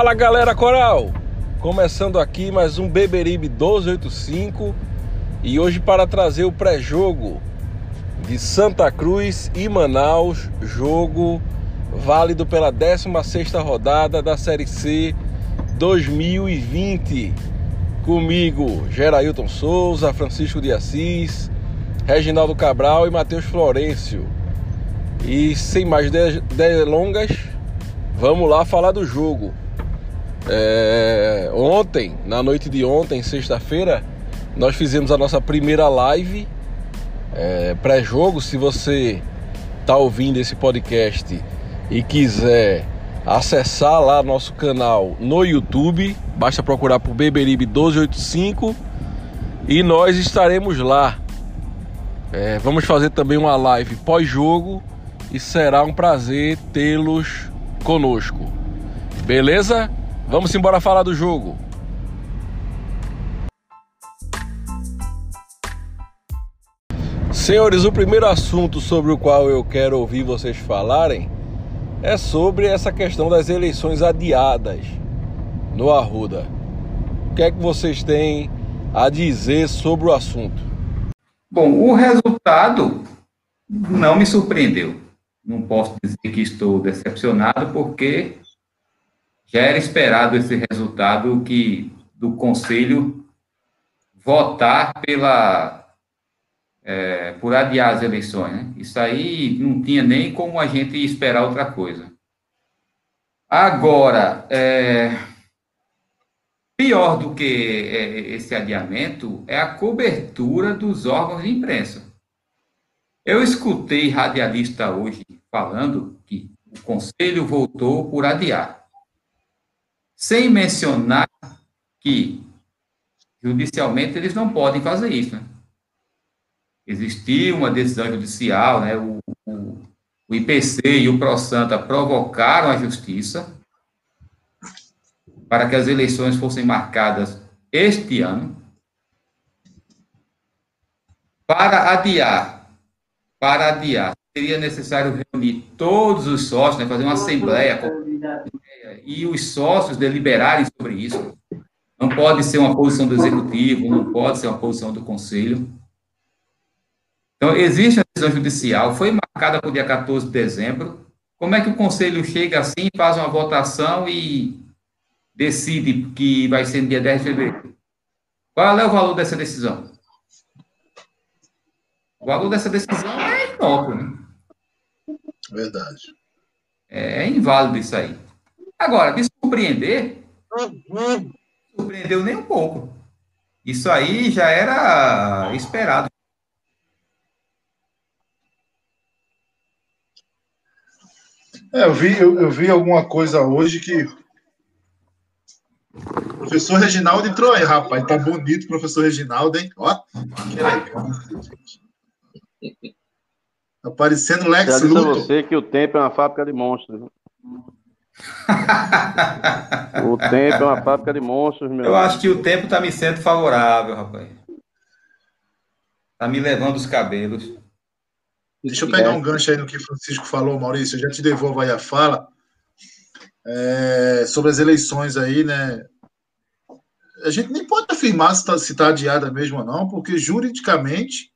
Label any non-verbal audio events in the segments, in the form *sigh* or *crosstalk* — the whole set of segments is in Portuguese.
Fala galera coral! Começando aqui mais um Beberibe 1285 e hoje para trazer o pré-jogo de Santa Cruz e Manaus, jogo válido pela 16ª rodada da Série C 2020. Comigo, Gerailton Souza, Francisco de Assis, Reginaldo Cabral e Matheus Florencio. E sem mais delongas, vamos lá falar do jogo. É, ontem, na noite de ontem, sexta-feira, nós fizemos a nossa primeira live é, pré-jogo. Se você está ouvindo esse podcast e quiser acessar lá nosso canal no YouTube, basta procurar por Beberibe 1285 e nós estaremos lá. É, vamos fazer também uma live pós-jogo e será um prazer tê-los conosco. Beleza? Vamos embora falar do jogo. Senhores, o primeiro assunto sobre o qual eu quero ouvir vocês falarem é sobre essa questão das eleições adiadas no Arruda. O que é que vocês têm a dizer sobre o assunto? Bom, o resultado não me surpreendeu. Não posso dizer que estou decepcionado, porque já era esperado esse resultado que do Conselho votar pela é, por adiar as eleições. Né? Isso aí não tinha nem como a gente esperar outra coisa. Agora, é, pior do que é, esse adiamento é a cobertura dos órgãos de imprensa. Eu escutei radialista hoje falando que o Conselho voltou por adiar sem mencionar que judicialmente eles não podem fazer isso. Né? Existiu uma decisão judicial, né? o, o, o IPC e o ProSanta provocaram a justiça para que as eleições fossem marcadas este ano. Para adiar, para adiar, seria necessário reunir todos os sócios, né, fazer uma assembleia e os sócios deliberarem sobre isso. Não pode ser uma posição do executivo, não pode ser uma posição do conselho. Então, existe a decisão judicial, foi marcada para o dia 14 de dezembro. Como é que o conselho chega assim, faz uma votação e decide que vai ser no dia 10 de fevereiro? Qual é o valor dessa decisão? O valor dessa decisão é inócuo, né? Verdade. É, é inválido isso aí. Agora, me surpreender, surpreendeu nem um pouco. Isso aí já era esperado. É, eu vi, eu, eu, vi alguma coisa hoje que o professor Reginaldo entrou aí, rapaz. Tá bonito, professor Reginaldo, hein? Ó. Tá parecendo Lex Luthor. você que o tempo é uma fábrica de monstros. Né? *laughs* o tempo é uma fábrica de monstros, meu. Eu acho que o tempo tá me sendo favorável, rapaz. Tá me levando os cabelos. Deixa eu pegar um gancho aí no que o Francisco falou, Maurício. Eu já te devolvo aí a fala. É, sobre as eleições aí, né? A gente nem pode afirmar se está tá adiada mesmo ou não, porque juridicamente,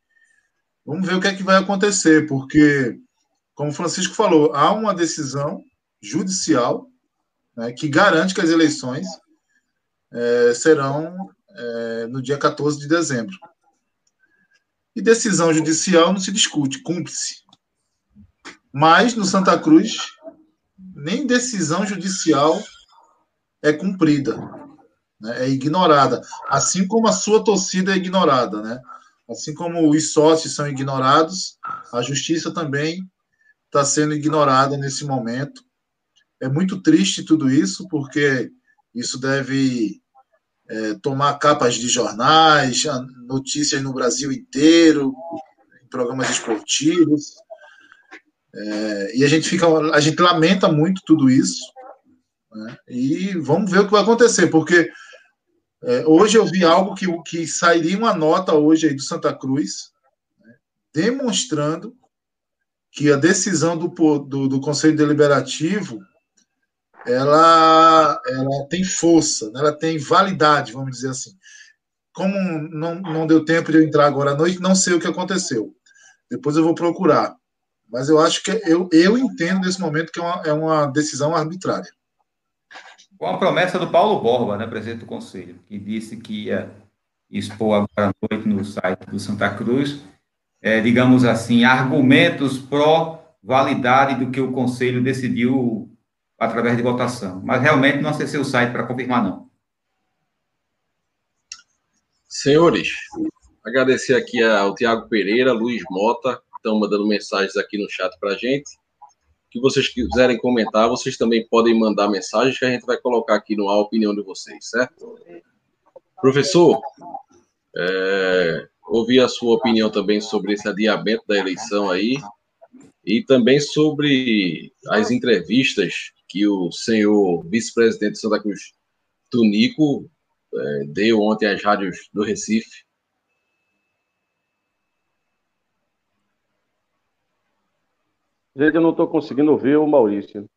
vamos ver o que é que vai acontecer, porque, como o Francisco falou, há uma decisão judicial né, que garante que as eleições é, serão é, no dia 14 de dezembro. E decisão judicial não se discute, cumpre-se. Mas no Santa Cruz, nem decisão judicial é cumprida, né, é ignorada, assim como a sua torcida é ignorada, né? Assim como os sócios são ignorados, a justiça também está sendo ignorada nesse momento. É muito triste tudo isso, porque isso deve é, tomar capas de jornais, notícias no Brasil inteiro, em programas esportivos. É, e a gente fica, a gente lamenta muito tudo isso. Né? E vamos ver o que vai acontecer, porque é, hoje eu vi algo que, que sairia uma nota hoje aí do Santa Cruz, né, demonstrando que a decisão do, do, do, Conselho Deliberativo ela, ela tem força, né? ela tem validade, vamos dizer assim. Como não, não deu tempo de eu entrar agora à noite, não sei o que aconteceu. Depois eu vou procurar. Mas eu acho que eu, eu entendo nesse momento que é uma, é uma decisão arbitrária. Com a promessa do Paulo Borba, né, presidente do Conselho, que disse que ia expor agora à noite no site do Santa Cruz, é, digamos assim, argumentos pró-validade do que o Conselho decidiu através de votação. Mas realmente não acessei o site para confirmar, não. Senhores, agradecer aqui ao Tiago Pereira, Luiz Mota, que estão mandando mensagens aqui no chat para a gente que vocês quiserem comentar, vocês também podem mandar mensagens que a gente vai colocar aqui no A Opinião de vocês, certo? Professor, é, ouvi a sua opinião também sobre esse adiamento da eleição aí e também sobre as entrevistas que o senhor vice-presidente de Santa Cruz, Tunico, é, deu ontem às rádios do Recife. Gente, eu não estou conseguindo ouvir o Maurício.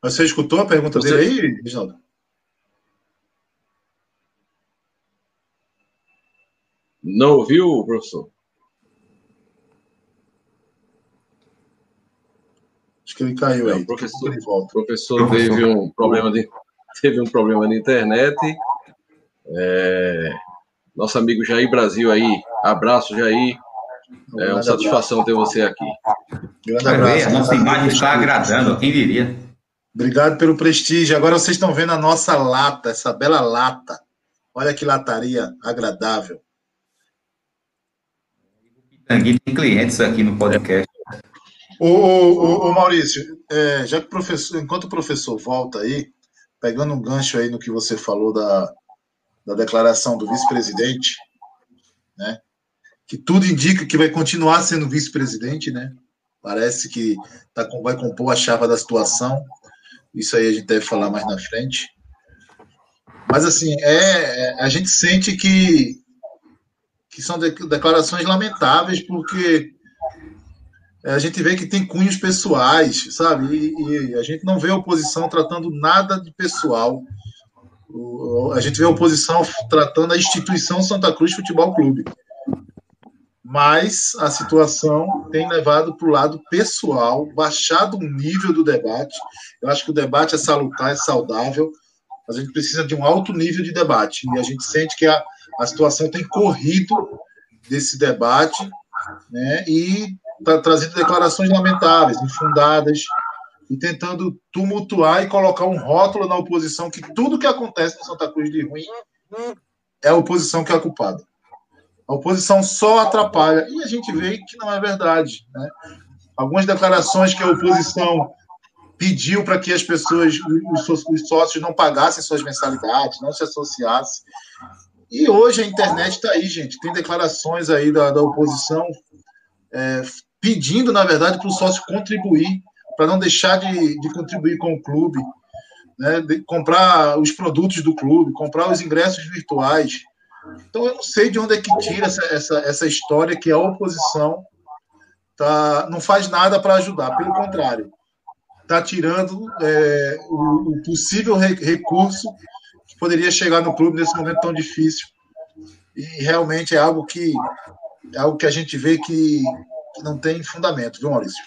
Você escutou a pergunta Você... dele aí, Reginaldo? Não ouviu, professor? Acho que ele caiu aí. O professor, o professor teve um problema de teve um problema de internet. É, nosso amigo Jair Brasil aí, abraço Jair. É uma satisfação ter você aqui. Grande abraço. A nossa imagem está agradando, quem diria. Obrigado pelo prestígio. Agora vocês estão vendo a nossa lata, essa bela lata. Olha que lataria agradável. Tem clientes aqui no podcast. Ô, Maurício, é, já que professor, enquanto o professor volta aí, pegando um gancho aí no que você falou da, da declaração do vice-presidente, né? Que tudo indica que vai continuar sendo vice-presidente, né? Parece que tá, vai compor a chave da situação. Isso aí a gente deve falar mais na frente. Mas assim, é, é a gente sente que, que são declarações lamentáveis, porque a gente vê que tem cunhos pessoais, sabe? E, e, a gente não vê a oposição tratando nada de pessoal. A gente vê a oposição tratando a instituição Santa Cruz Futebol Clube. Mas a situação tem levado para o lado pessoal, baixado o nível do debate. Eu acho que o debate é salutar, é saudável, mas a gente precisa de um alto nível de debate. E a gente sente que a, a situação tem corrido desse debate né? e tá trazendo declarações lamentáveis, infundadas, e tentando tumultuar e colocar um rótulo na oposição que tudo que acontece no Santa Cruz de ruim é a oposição que é a culpada. A oposição só atrapalha. E a gente vê que não é verdade. Né? Algumas declarações que a oposição pediu para que as pessoas, os sócios, não pagassem suas mensalidades, não se associassem. E hoje a internet está aí, gente. Tem declarações aí da, da oposição é, pedindo, na verdade, para o sócio contribuir, para não deixar de, de contribuir com o clube, né, de comprar os produtos do clube, comprar os ingressos virtuais. Então, eu não sei de onde é que tira essa, essa, essa história que a oposição tá, não faz nada para ajudar, pelo contrário, está tirando é, o, o, possível re, recurso que poderia chegar no clube nesse momento tão difícil. E realmente é algo que é algo que a gente vê que que não tem fundamento, viu, Maurício?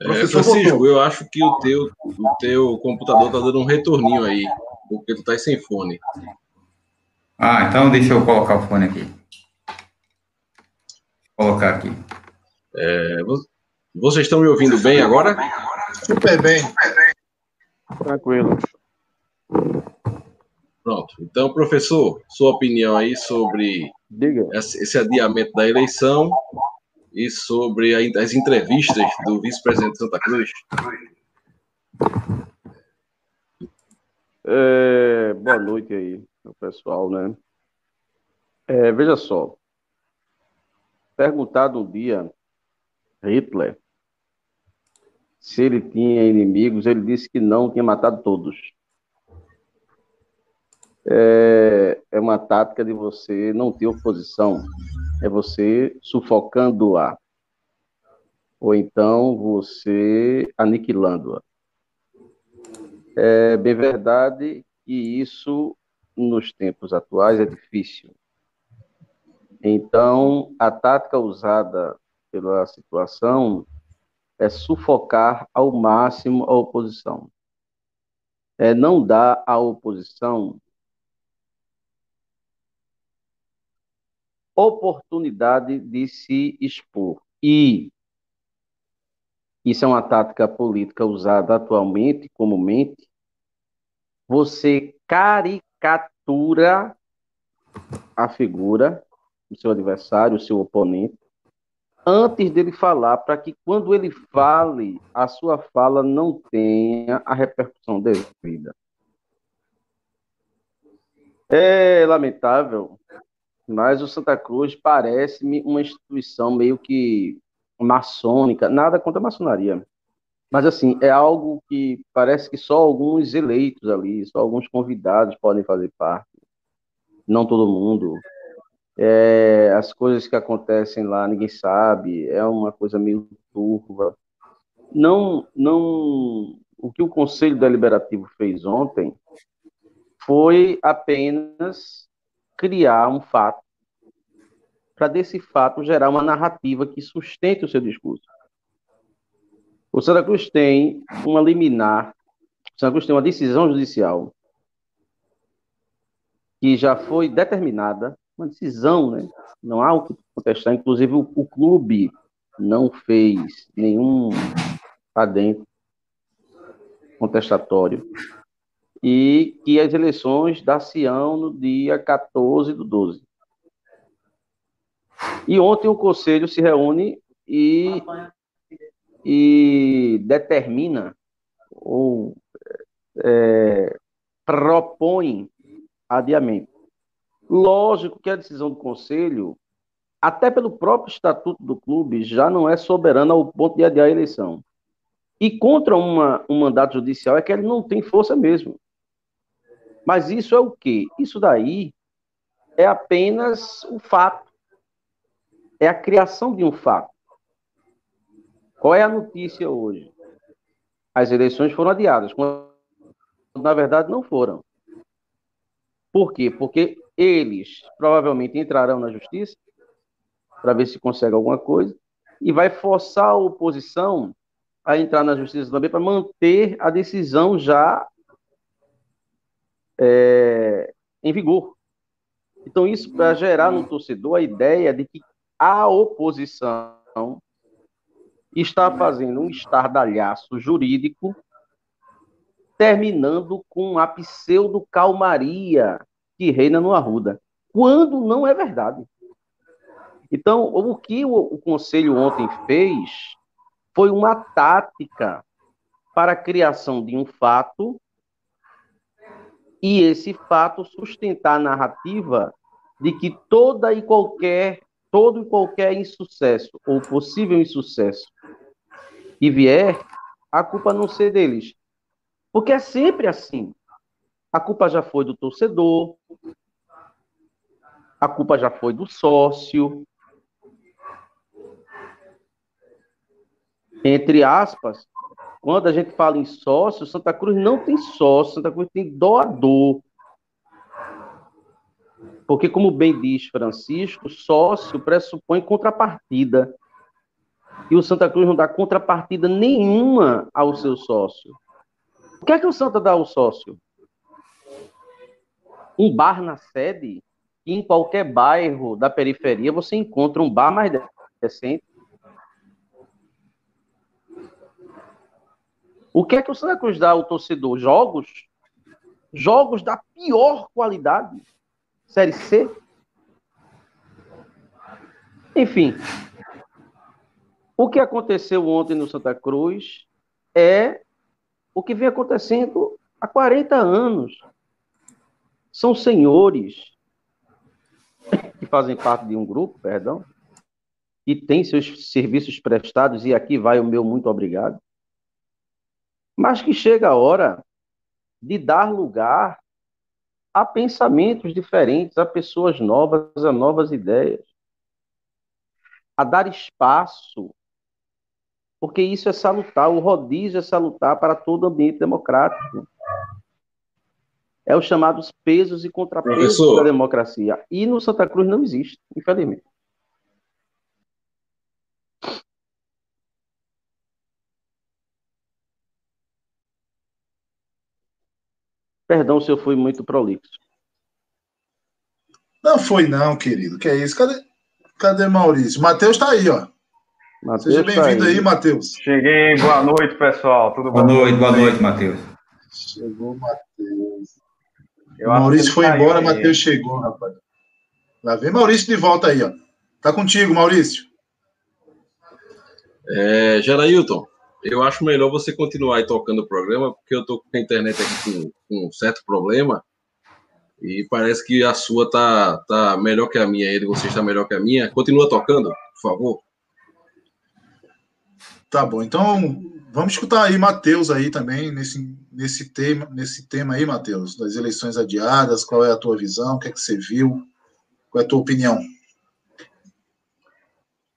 É, Francisco, eu acho que o teu, o teu computador tá dando um retorninho aí, porque tu tá sem fone. Ah, então deixa eu colocar o fone aqui. Vou colocar aqui. É, vocês estão me ouvindo bem agora? Super bem. Tranquilo. Pronto. Então, professor, sua opinião aí sobre Diga. esse adiamento da eleição e sobre as entrevistas do vice-presidente de Santa Cruz. É, boa noite aí, pessoal, né? É, veja só. Perguntado um dia, Hitler, se ele tinha inimigos, ele disse que não, tinha matado todos. É, é uma tática de você não ter oposição, é você sufocando-a, ou então você aniquilando-a. É bem verdade que isso, nos tempos atuais, é difícil. Então, a tática usada pela situação é sufocar ao máximo a oposição. É não dar à oposição oportunidade de se expor. E isso é uma tática política usada atualmente, comumente. Você caricatura a figura do seu adversário, o seu oponente, antes dele falar, para que quando ele fale, a sua fala não tenha a repercussão devida. É lamentável, mas o Santa Cruz parece-me uma instituição meio que maçônica, nada contra a maçonaria. Mas, assim, é algo que parece que só alguns eleitos ali, só alguns convidados podem fazer parte. Não todo mundo. É, as coisas que acontecem lá, ninguém sabe. É uma coisa meio turva. Não, não. O que o Conselho Deliberativo fez ontem foi apenas criar um fato para desse fato gerar uma narrativa que sustente o seu discurso. O Santa Cruz tem uma liminar, o Santa Cruz tem uma decisão judicial que já foi determinada, uma decisão, né? Não há o que contestar, inclusive o, o clube não fez nenhum adentro contestatório e que as eleições dar-se-ão no dia 14 do 12. E ontem o conselho se reúne e, e determina ou é, propõe adiamento. Lógico que a decisão do conselho, até pelo próprio estatuto do clube, já não é soberana ao ponto de adiar a eleição. E contra uma, um mandato judicial é que ele não tem força mesmo. Mas isso é o quê? Isso daí é apenas o fato é a criação de um fato. Qual é a notícia hoje? As eleições foram adiadas, quando na verdade não foram. Por quê? Porque eles provavelmente entrarão na justiça para ver se consegue alguma coisa e vai forçar a oposição a entrar na justiça também para manter a decisão já é, em vigor. Então, isso para gerar no torcedor a ideia de que a oposição está fazendo um estardalhaço jurídico, terminando com a pseudo-calmaria que reina no Arruda, quando não é verdade. Então, o que o, o Conselho ontem fez foi uma tática para a criação de um fato e esse fato sustentar a narrativa de que toda e qualquer todo e qualquer insucesso ou possível insucesso que vier, a culpa não ser deles. Porque é sempre assim. A culpa já foi do torcedor, a culpa já foi do sócio. Entre aspas, quando a gente fala em sócio, Santa Cruz não tem sócio, Santa Cruz tem doador. Porque, como bem diz Francisco, sócio pressupõe contrapartida. E o Santa Cruz não dá contrapartida nenhuma ao seu sócio. O que é que o Santa dá ao sócio? Um bar na sede? E em qualquer bairro da periferia você encontra um bar mais decente. O que é que o Santa Cruz dá ao torcedor? Jogos? jogos da pior qualidade, Série C. Enfim, o que aconteceu ontem no Santa Cruz é o que vem acontecendo há 40 anos. São senhores que fazem parte de um grupo, perdão, e tem seus serviços prestados, e aqui vai o meu muito obrigado, mas que chega a hora de dar lugar a pensamentos diferentes, a pessoas novas, a novas ideias, a dar espaço porque isso é salutar, o rodízio é salutar para todo ambiente democrático. É os chamados pesos e contrapesos Professor. da democracia. E no Santa Cruz não existe, infelizmente. Perdão se eu fui muito prolixo. Não foi não, querido. Que é isso? Cadê, cadê Maurício? Matheus está aí, ó. Mateus Seja tá bem-vindo aí, aí Matheus. Cheguei, boa noite, pessoal. Tudo boa bom? Boa noite, boa noite, Matheus. Chegou, Matheus. Maurício foi tá embora, Matheus chegou, rapaz. Lá vem Maurício de volta aí, ó. Tá contigo, Maurício. É, Gerailton, eu acho melhor você continuar aí tocando o programa, porque eu tô com a internet aqui com, com um certo problema. E parece que a sua tá, tá melhor que a minha, ele você está melhor que a minha. Continua tocando, por favor. Tá bom, então vamos escutar aí Matheus aí também nesse, nesse tema, nesse tema aí, Matheus, das eleições adiadas, qual é a tua visão, o que é que você viu, qual é a tua opinião?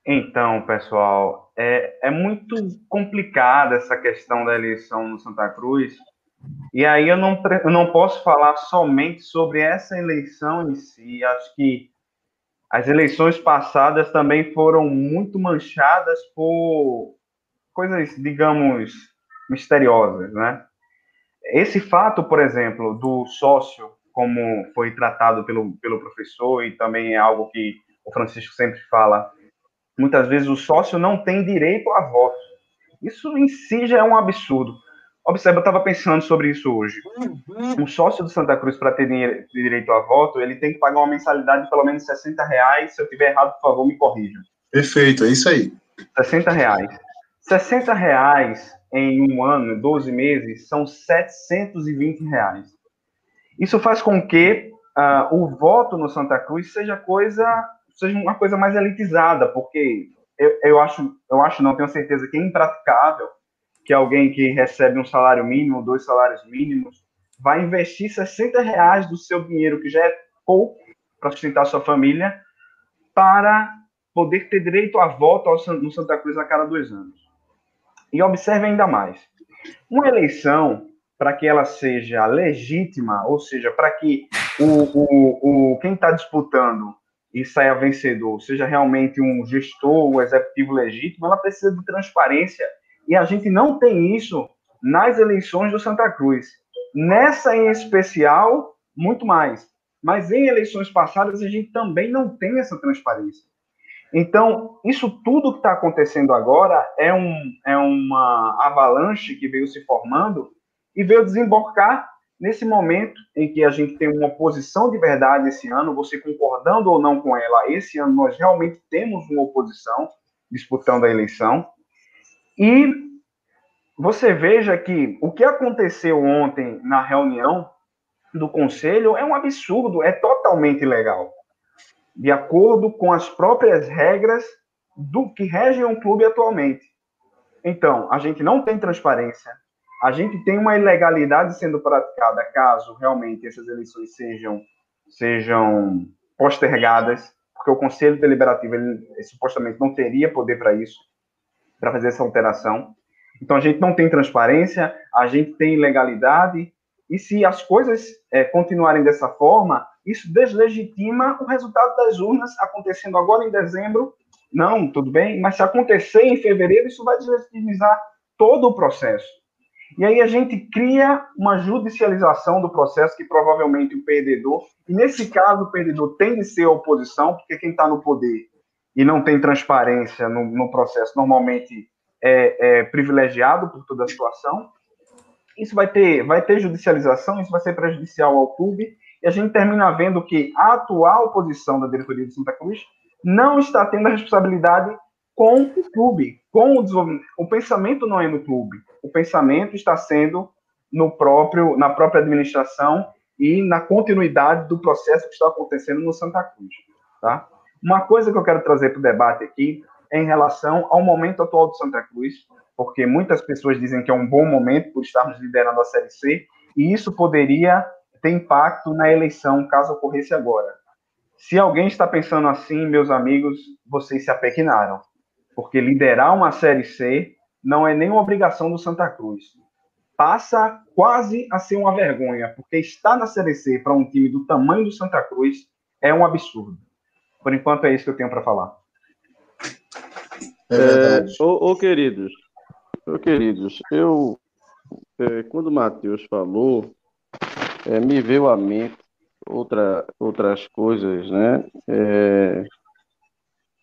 Então, pessoal, é, é muito complicada essa questão da eleição no Santa Cruz, e aí eu não, eu não posso falar somente sobre essa eleição em si, acho que as eleições passadas também foram muito manchadas por coisas, digamos, misteriosas, né? Esse fato, por exemplo, do sócio, como foi tratado pelo, pelo professor, e também é algo que o Francisco sempre fala, muitas vezes o sócio não tem direito a voto. Isso em si já é um absurdo. Observe, eu estava pensando sobre isso hoje. Um sócio do Santa Cruz, para ter direito a voto, ele tem que pagar uma mensalidade de pelo menos 60 reais. Se eu tiver errado, por favor, me corrija. Perfeito, é isso aí. 60 reais. 60 reais em um ano, 12 meses, são 720 reais. Isso faz com que uh, o voto no Santa Cruz seja coisa, seja uma coisa mais elitizada, porque eu, eu acho, eu acho, não tenho certeza que é impraticável que alguém que recebe um salário mínimo, dois salários mínimos, vai investir 60 reais do seu dinheiro, que já é pouco para sustentar sua família, para poder ter direito a voto no Santa Cruz a cada dois anos. E observe ainda mais: uma eleição, para que ela seja legítima, ou seja, para que o, o, o quem está disputando e saia vencedor seja realmente um gestor, um executivo legítimo, ela precisa de transparência. E a gente não tem isso nas eleições do Santa Cruz. Nessa em especial, muito mais. Mas em eleições passadas, a gente também não tem essa transparência. Então, isso tudo que está acontecendo agora é, um, é uma avalanche que veio se formando e veio desembocar nesse momento em que a gente tem uma oposição de verdade esse ano, você concordando ou não com ela, esse ano nós realmente temos uma oposição disputando a eleição. E você veja que o que aconteceu ontem na reunião do conselho é um absurdo, é totalmente ilegal de acordo com as próprias regras do que regem um clube atualmente. Então, a gente não tem transparência, a gente tem uma ilegalidade sendo praticada caso realmente essas eleições sejam, sejam postergadas, porque o Conselho Deliberativo ele, supostamente não teria poder para isso, para fazer essa alteração. Então, a gente não tem transparência, a gente tem ilegalidade, e se as coisas é, continuarem dessa forma, isso deslegitima o resultado das urnas acontecendo agora em dezembro. Não, tudo bem, mas se acontecer em fevereiro, isso vai deslegitimizar todo o processo. E aí a gente cria uma judicialização do processo que provavelmente o perdedor, e nesse caso o perdedor tem de ser a oposição, porque quem está no poder e não tem transparência no, no processo normalmente é, é privilegiado por toda a situação. isso vai ter, vai ter judicialização, isso vai ser prejudicial ao clube, e a gente termina vendo que a atual posição da diretoria de Santa Cruz não está tendo a responsabilidade com o clube, com o desenvolvimento. O pensamento não é no clube, o pensamento está sendo no próprio, na própria administração e na continuidade do processo que está acontecendo no Santa Cruz. Tá? Uma coisa que eu quero trazer para o debate aqui é em relação ao momento atual do Santa Cruz, porque muitas pessoas dizem que é um bom momento por estarmos liderando a Série C, e isso poderia ter impacto na eleição, caso ocorresse agora. Se alguém está pensando assim, meus amigos, vocês se apequinaram, porque liderar uma Série C não é nenhuma obrigação do Santa Cruz. Passa quase a ser uma vergonha, porque estar na Série C para um time do tamanho do Santa Cruz é um absurdo. Por enquanto é isso que eu tenho para falar. É, é ô, ô, queridos, ô, queridos, eu é, quando o Matheus falou, é, me veio à mente outra, outras coisas, né? É,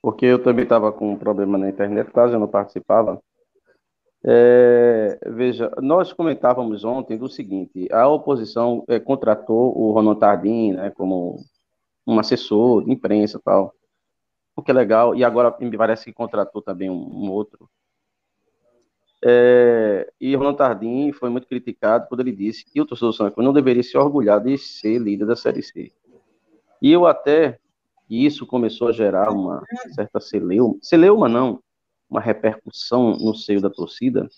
porque eu também estava com um problema na internet, quase eu não participava. É, veja, nós comentávamos ontem do seguinte: a oposição é, contratou o Ronald Tardim né, como um assessor de imprensa tal, o que é legal, e agora me parece que contratou também um, um outro. É, e Ronald Tardim foi muito criticado quando ele disse que o torcedor do não deveria se orgulhar de ser líder da Série C. E eu até, e isso começou a gerar uma certa celeuma, celeuma não, uma repercussão no seio da torcida,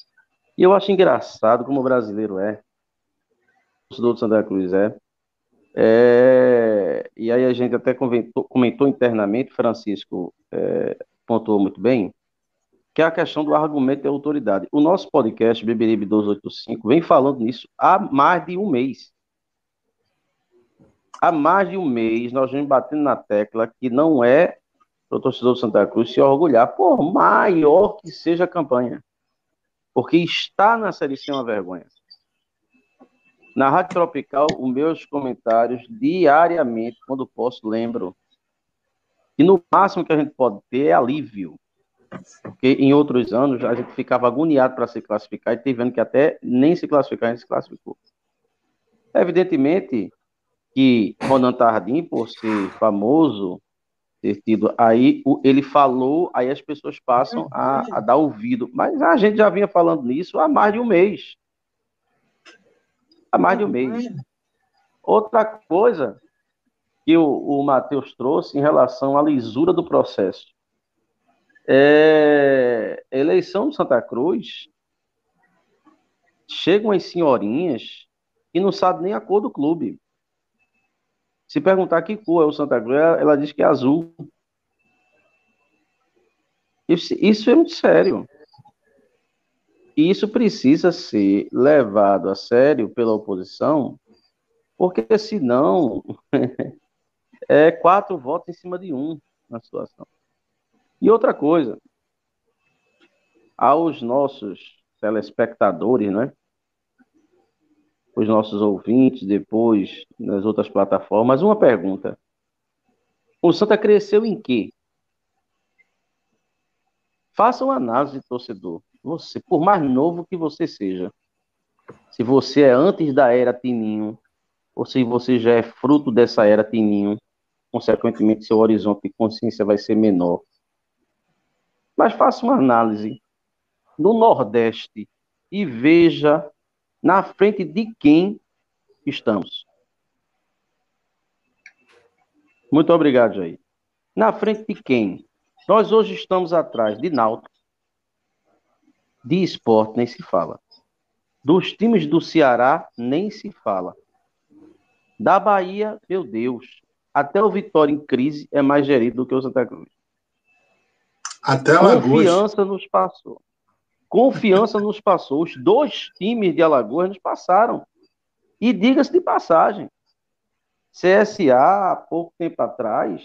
e eu acho engraçado como o brasileiro é, o torcedor do Santa Cruz é, é, e aí a gente até comentou, comentou internamente, Francisco é, pontuou muito bem, que é a questão do argumento de autoridade. O nosso podcast, Beberibe 285, vem falando nisso há mais de um mês. Há mais de um mês nós vemos batendo na tecla que não é para o torcedor do Santa Cruz se orgulhar, por maior que seja a campanha. Porque estar na Série C uma vergonha. Na Rádio Tropical, os meus comentários diariamente, quando posso, lembro. E no máximo que a gente pode ter é alívio. Porque em outros anos a gente ficava agoniado para se classificar e teve que até nem se classificar, a gente se classificou. Evidentemente que Ronan Tardim, por ser famoso, ter tido aí, ele falou, aí as pessoas passam a, a dar ouvido. Mas a gente já vinha falando nisso há mais de um mês há mais de um mês. Outra coisa que o, o Matheus trouxe em relação à lisura do processo. É, eleição de Santa Cruz, chegam as senhorinhas e não sabem nem a cor do clube. Se perguntar que cor é o Santa Cruz, ela diz que é azul. Isso, isso é muito sério. E isso precisa ser levado a sério pela oposição, porque senão *laughs* é quatro votos em cima de um na situação. E outra coisa, aos nossos telespectadores, né? Os nossos ouvintes, depois nas outras plataformas, uma pergunta. O Santa cresceu em quê? Faça uma análise, torcedor você, por mais novo que você seja, se você é antes da era Tininho, ou se você já é fruto dessa era Tininho, consequentemente seu horizonte de consciência vai ser menor. Mas faça uma análise no Nordeste e veja na frente de quem estamos. Muito obrigado, Jair. Na frente de quem? Nós hoje estamos atrás de Náutico, de esporte nem se fala. Dos times do Ceará nem se fala. Da Bahia, meu Deus, até o Vitória em crise é mais gerido do que o Santa Cruz. Até Alagoas. Confiança nos passou. Confiança nos passou. Os dois times de Alagoas nos passaram. E diga-se de passagem, CSA, há pouco tempo atrás,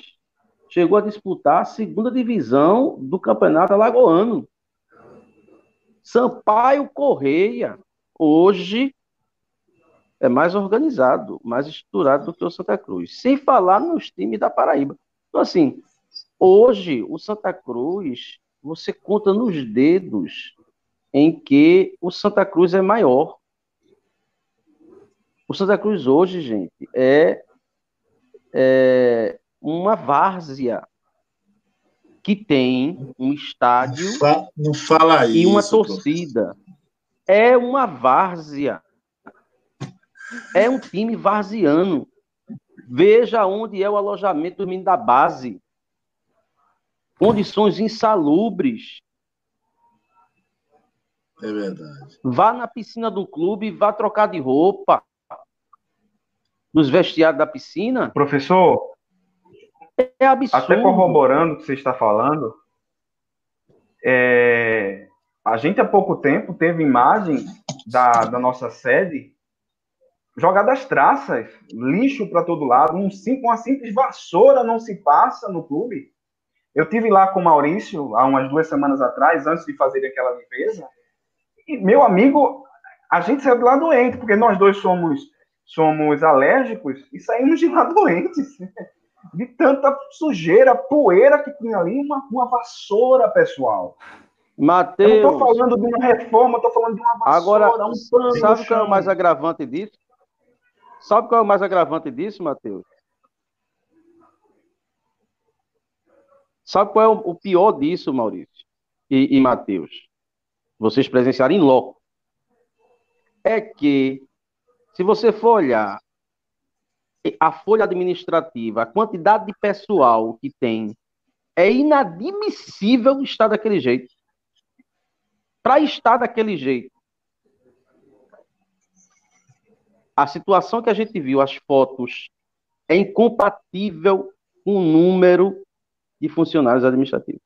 chegou a disputar a segunda divisão do Campeonato Alagoano. Sampaio Correia, hoje, é mais organizado, mais estruturado do que o Santa Cruz. Sem falar nos times da Paraíba. Então, assim, hoje, o Santa Cruz, você conta nos dedos em que o Santa Cruz é maior. O Santa Cruz hoje, gente, é, é uma várzea que tem um estádio não fala e uma torcida. É uma várzea. É um time varziano. Veja onde é o alojamento do menino da base. Condições insalubres. É verdade. Vá na piscina do clube vá trocar de roupa. Nos vestiários da piscina. Professor, é absurdo. Até corroborando o que você está falando, é, a gente há pouco tempo teve imagem da, da nossa sede jogada às traças, lixo para todo lado, um, uma simples vassoura não se passa no clube. Eu tive lá com o Maurício há umas duas semanas atrás, antes de fazer aquela limpeza, e meu amigo, a gente saiu de lá doente, porque nós dois somos somos alérgicos e saímos de lá doentes de tanta sujeira, poeira que tinha ali, uma, uma vassoura, pessoal. Mateus. Eu não estou falando de uma reforma, estou falando de uma vassoura, Agora, um pano. Sabe qual é o mais agravante disso? Sabe qual é o mais agravante disso, Matheus? Sabe qual é o pior disso, Maurício e, e Matheus? Vocês presenciaram em loco. É que, se você for olhar a folha administrativa, a quantidade de pessoal que tem, é inadmissível estar daquele jeito. Para estar daquele jeito, a situação que a gente viu, as fotos, é incompatível com o número de funcionários administrativos.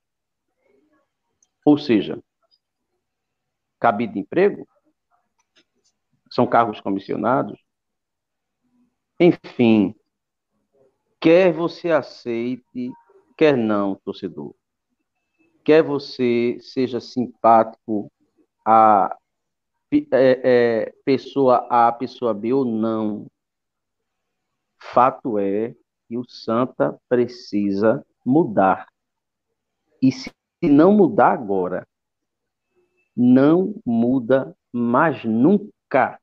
Ou seja, cabide de emprego, são cargos comissionados, enfim, quer você aceite, quer não, torcedor. Quer você seja simpático a é, é, pessoa A, pessoa B ou não. Fato é que o Santa precisa mudar. E se não mudar agora, não muda mais nunca.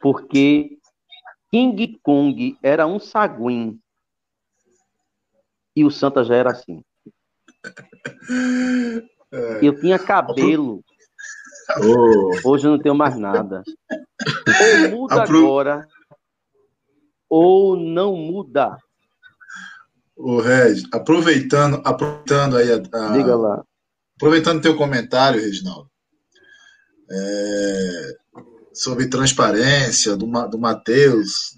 Porque King Kong era um saguim e o Santa já era assim. *laughs* É. Eu tinha cabelo. Oh. Hoje eu não tenho mais nada. Ou muda Apro... agora, ou não muda. O Reg, aproveitando, aproveitando aí a, a, Diga lá. Aproveitando teu comentário, Reginaldo. É, sobre transparência do, do Matheus,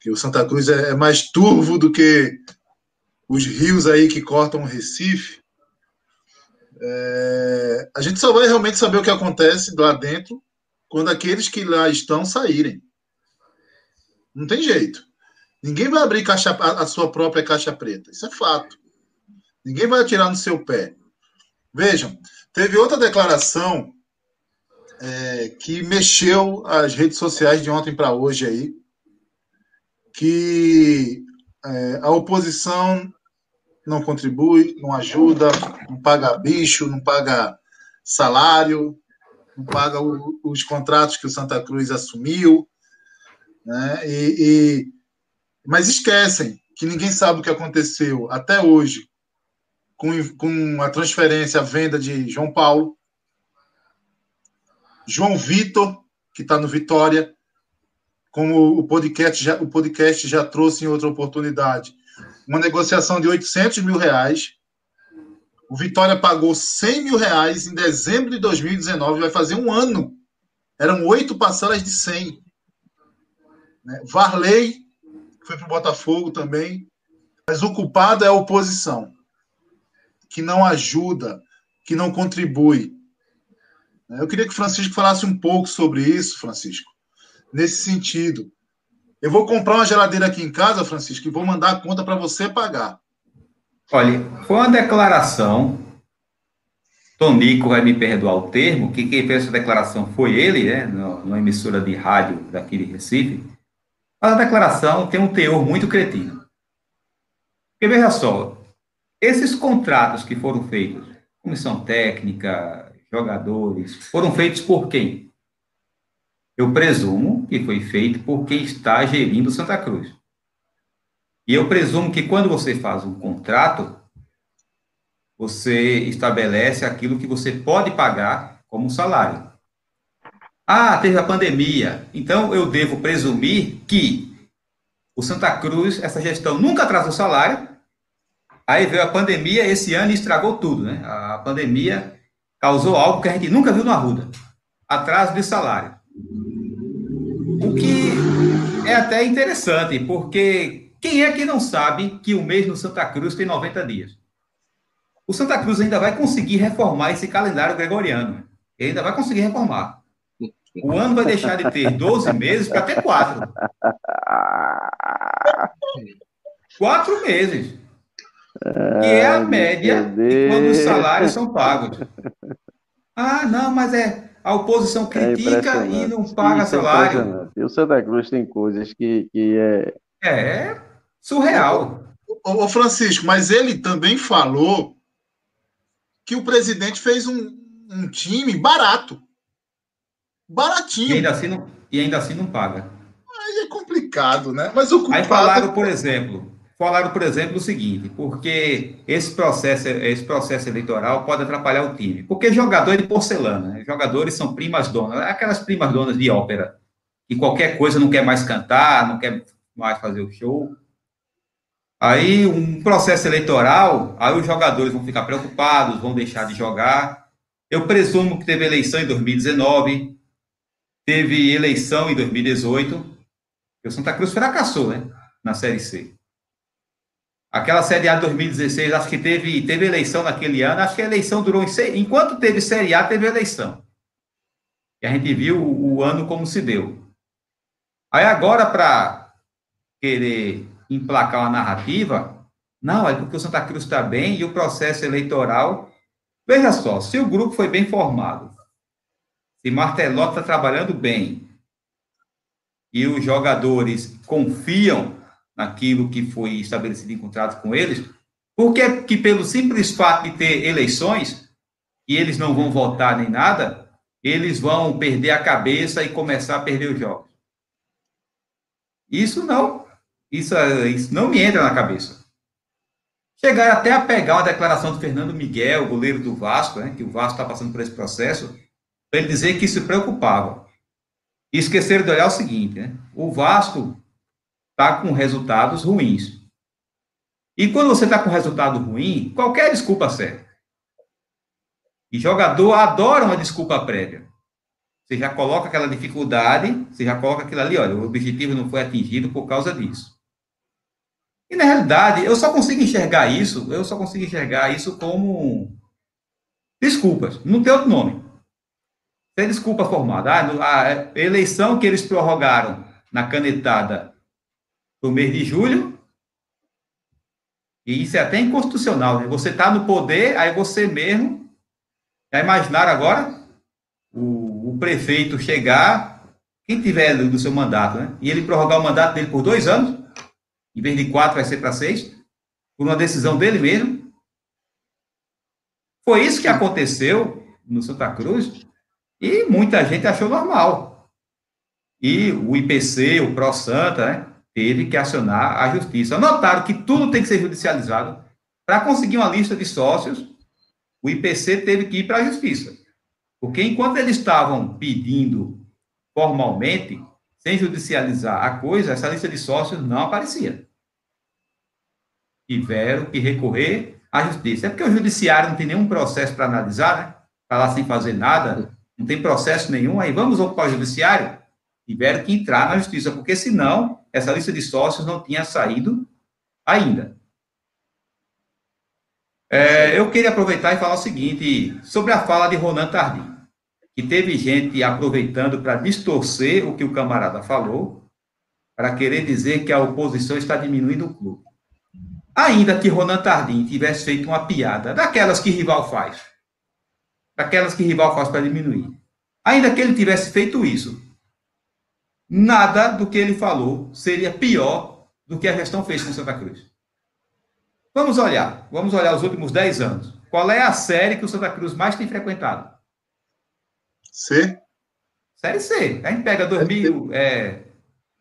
que o Santa Cruz é, é, mais turvo do que os rios aí que cortam o Recife. É, a gente só vai realmente saber o que acontece lá dentro quando aqueles que lá estão saírem. Não tem jeito. Ninguém vai abrir caixa, a, a sua própria caixa preta. Isso é fato. Ninguém vai atirar no seu pé. Vejam, teve outra declaração é, que mexeu as redes sociais de ontem para hoje aí, que é, a oposição não contribui, não ajuda, não paga bicho, não paga salário, não paga o, os contratos que o Santa Cruz assumiu, né? E, e, mas esquecem que ninguém sabe o que aconteceu até hoje com, com a transferência, a venda de João Paulo, João Vitor, que está no Vitória, como o podcast, já, o podcast já trouxe em outra oportunidade, uma negociação de 800 mil reais. O Vitória pagou 100 mil reais em dezembro de 2019, vai fazer um ano. Eram oito parcelas de 100. Né? Varley foi para o Botafogo também. Mas o culpado é a oposição, que não ajuda, que não contribui. Eu queria que o Francisco falasse um pouco sobre isso, Francisco, nesse sentido. Eu vou comprar uma geladeira aqui em casa, Francisco, e vou mandar a conta para você pagar. Olha, foi uma declaração. Tonico vai me perdoar o termo, que quem fez essa declaração foi ele, né, numa emissora de rádio daqui de Recife. Mas a declaração tem um teor muito cretino. Porque veja só, esses contratos que foram feitos, comissão técnica, jogadores, foram feitos por quem? eu presumo que foi feito por quem está gerindo Santa Cruz. E eu presumo que quando você faz um contrato, você estabelece aquilo que você pode pagar como salário. Ah, teve a pandemia. Então eu devo presumir que o Santa Cruz, essa gestão nunca atrasou salário. Aí veio a pandemia esse ano e estragou tudo, né? A pandemia causou algo que a gente nunca viu no Arruda. Atraso de salário. O que é até interessante, porque quem é que não sabe que o mês no Santa Cruz tem 90 dias? O Santa Cruz ainda vai conseguir reformar esse calendário gregoriano. Ele ainda vai conseguir reformar. O ano vai deixar de ter 12 meses para ter quatro. *laughs* Quatro meses. Que é a média de quando os salários *laughs* são pagos. Ah, não, mas é a oposição é critica é e não paga Isso é salário. É o Santa Cruz tem coisas que, que é. É surreal. Ô, Francisco, mas ele também falou que o presidente fez um, um time barato. Baratinho. E ainda, assim não, e ainda assim não paga. Aí é complicado, né? Mas o culpado... Aí falaram, por exemplo, falaram, por exemplo, o seguinte, porque esse processo, esse processo eleitoral pode atrapalhar o time. Porque jogador de porcelana, né? jogadores são primas donas, aquelas primas donas de ópera, que qualquer coisa não quer mais cantar, não quer mais fazer o show. Aí, um processo eleitoral, aí os jogadores vão ficar preocupados, vão deixar de jogar. Eu presumo que teve eleição em 2019, teve eleição em 2018, o Santa Cruz fracassou, né, na Série C. Aquela Série A de 2016, acho que teve, teve eleição naquele ano, acho que a eleição durou, enquanto teve Série A, teve eleição. E a gente viu o, o ano como se deu. Aí agora, para querer emplacar uma narrativa, não, é porque o Santa Cruz está bem e o processo eleitoral. Veja só, se o grupo foi bem formado, se Martelotti está trabalhando bem e os jogadores confiam naquilo que foi estabelecido em contrato com eles, por que, que pelo simples fato de ter eleições, e eles não vão votar nem nada, eles vão perder a cabeça e começar a perder os jogos? Isso não, isso, isso não me entra na cabeça. Chegaram até a pegar uma declaração do Fernando Miguel, goleiro do Vasco, né, que o Vasco está passando por esse processo, para ele dizer que se preocupava. E esqueceram de olhar o seguinte, né? O Vasco está com resultados ruins. E quando você está com resultado ruim, qualquer desculpa serve. E jogador adora uma desculpa prévia. Você já coloca aquela dificuldade, você já coloca aquilo ali, olha, o objetivo não foi atingido por causa disso. E na realidade, eu só consigo enxergar isso, eu só consigo enxergar isso como desculpas, não tem outro nome. Tem desculpa formada. Ah, a eleição que eles prorrogaram na canetada do mês de julho, e isso é até inconstitucional, né? Você está no poder, aí você mesmo. Já imaginaram agora o, o, prefeito chegar, quem tiver do seu mandato, né? E ele prorrogar o mandato dele por dois anos, em vez de quatro, vai ser para seis, por uma decisão dele mesmo. Foi isso que aconteceu no Santa Cruz, e muita gente achou normal. E o IPC, o ProSanta, né, teve que acionar a justiça. Notaram que tudo tem que ser judicializado. Para conseguir uma lista de sócios, o IPC teve que ir para a justiça. Porque enquanto eles estavam pedindo formalmente, sem judicializar a coisa, essa lista de sócios não aparecia. Tiveram que recorrer à justiça. É porque o judiciário não tem nenhum processo para analisar, né? Está lá sem fazer nada, não tem processo nenhum, aí vamos ocupar o judiciário? Tiveram que entrar na justiça, porque senão essa lista de sócios não tinha saído ainda. É, eu queria aproveitar e falar o seguinte sobre a fala de Ronan Tardim, que teve gente aproveitando para distorcer o que o camarada falou, para querer dizer que a oposição está diminuindo o clube. Ainda que Ronan Tardim tivesse feito uma piada, daquelas que rival faz, daquelas que rival faz para diminuir. Ainda que ele tivesse feito isso, nada do que ele falou seria pior do que a gestão fez com Santa Cruz. Vamos olhar, vamos olhar os últimos 10 anos. Qual é a série que o Santa Cruz mais tem frequentado? C. Série C. A gente pega 2000, é,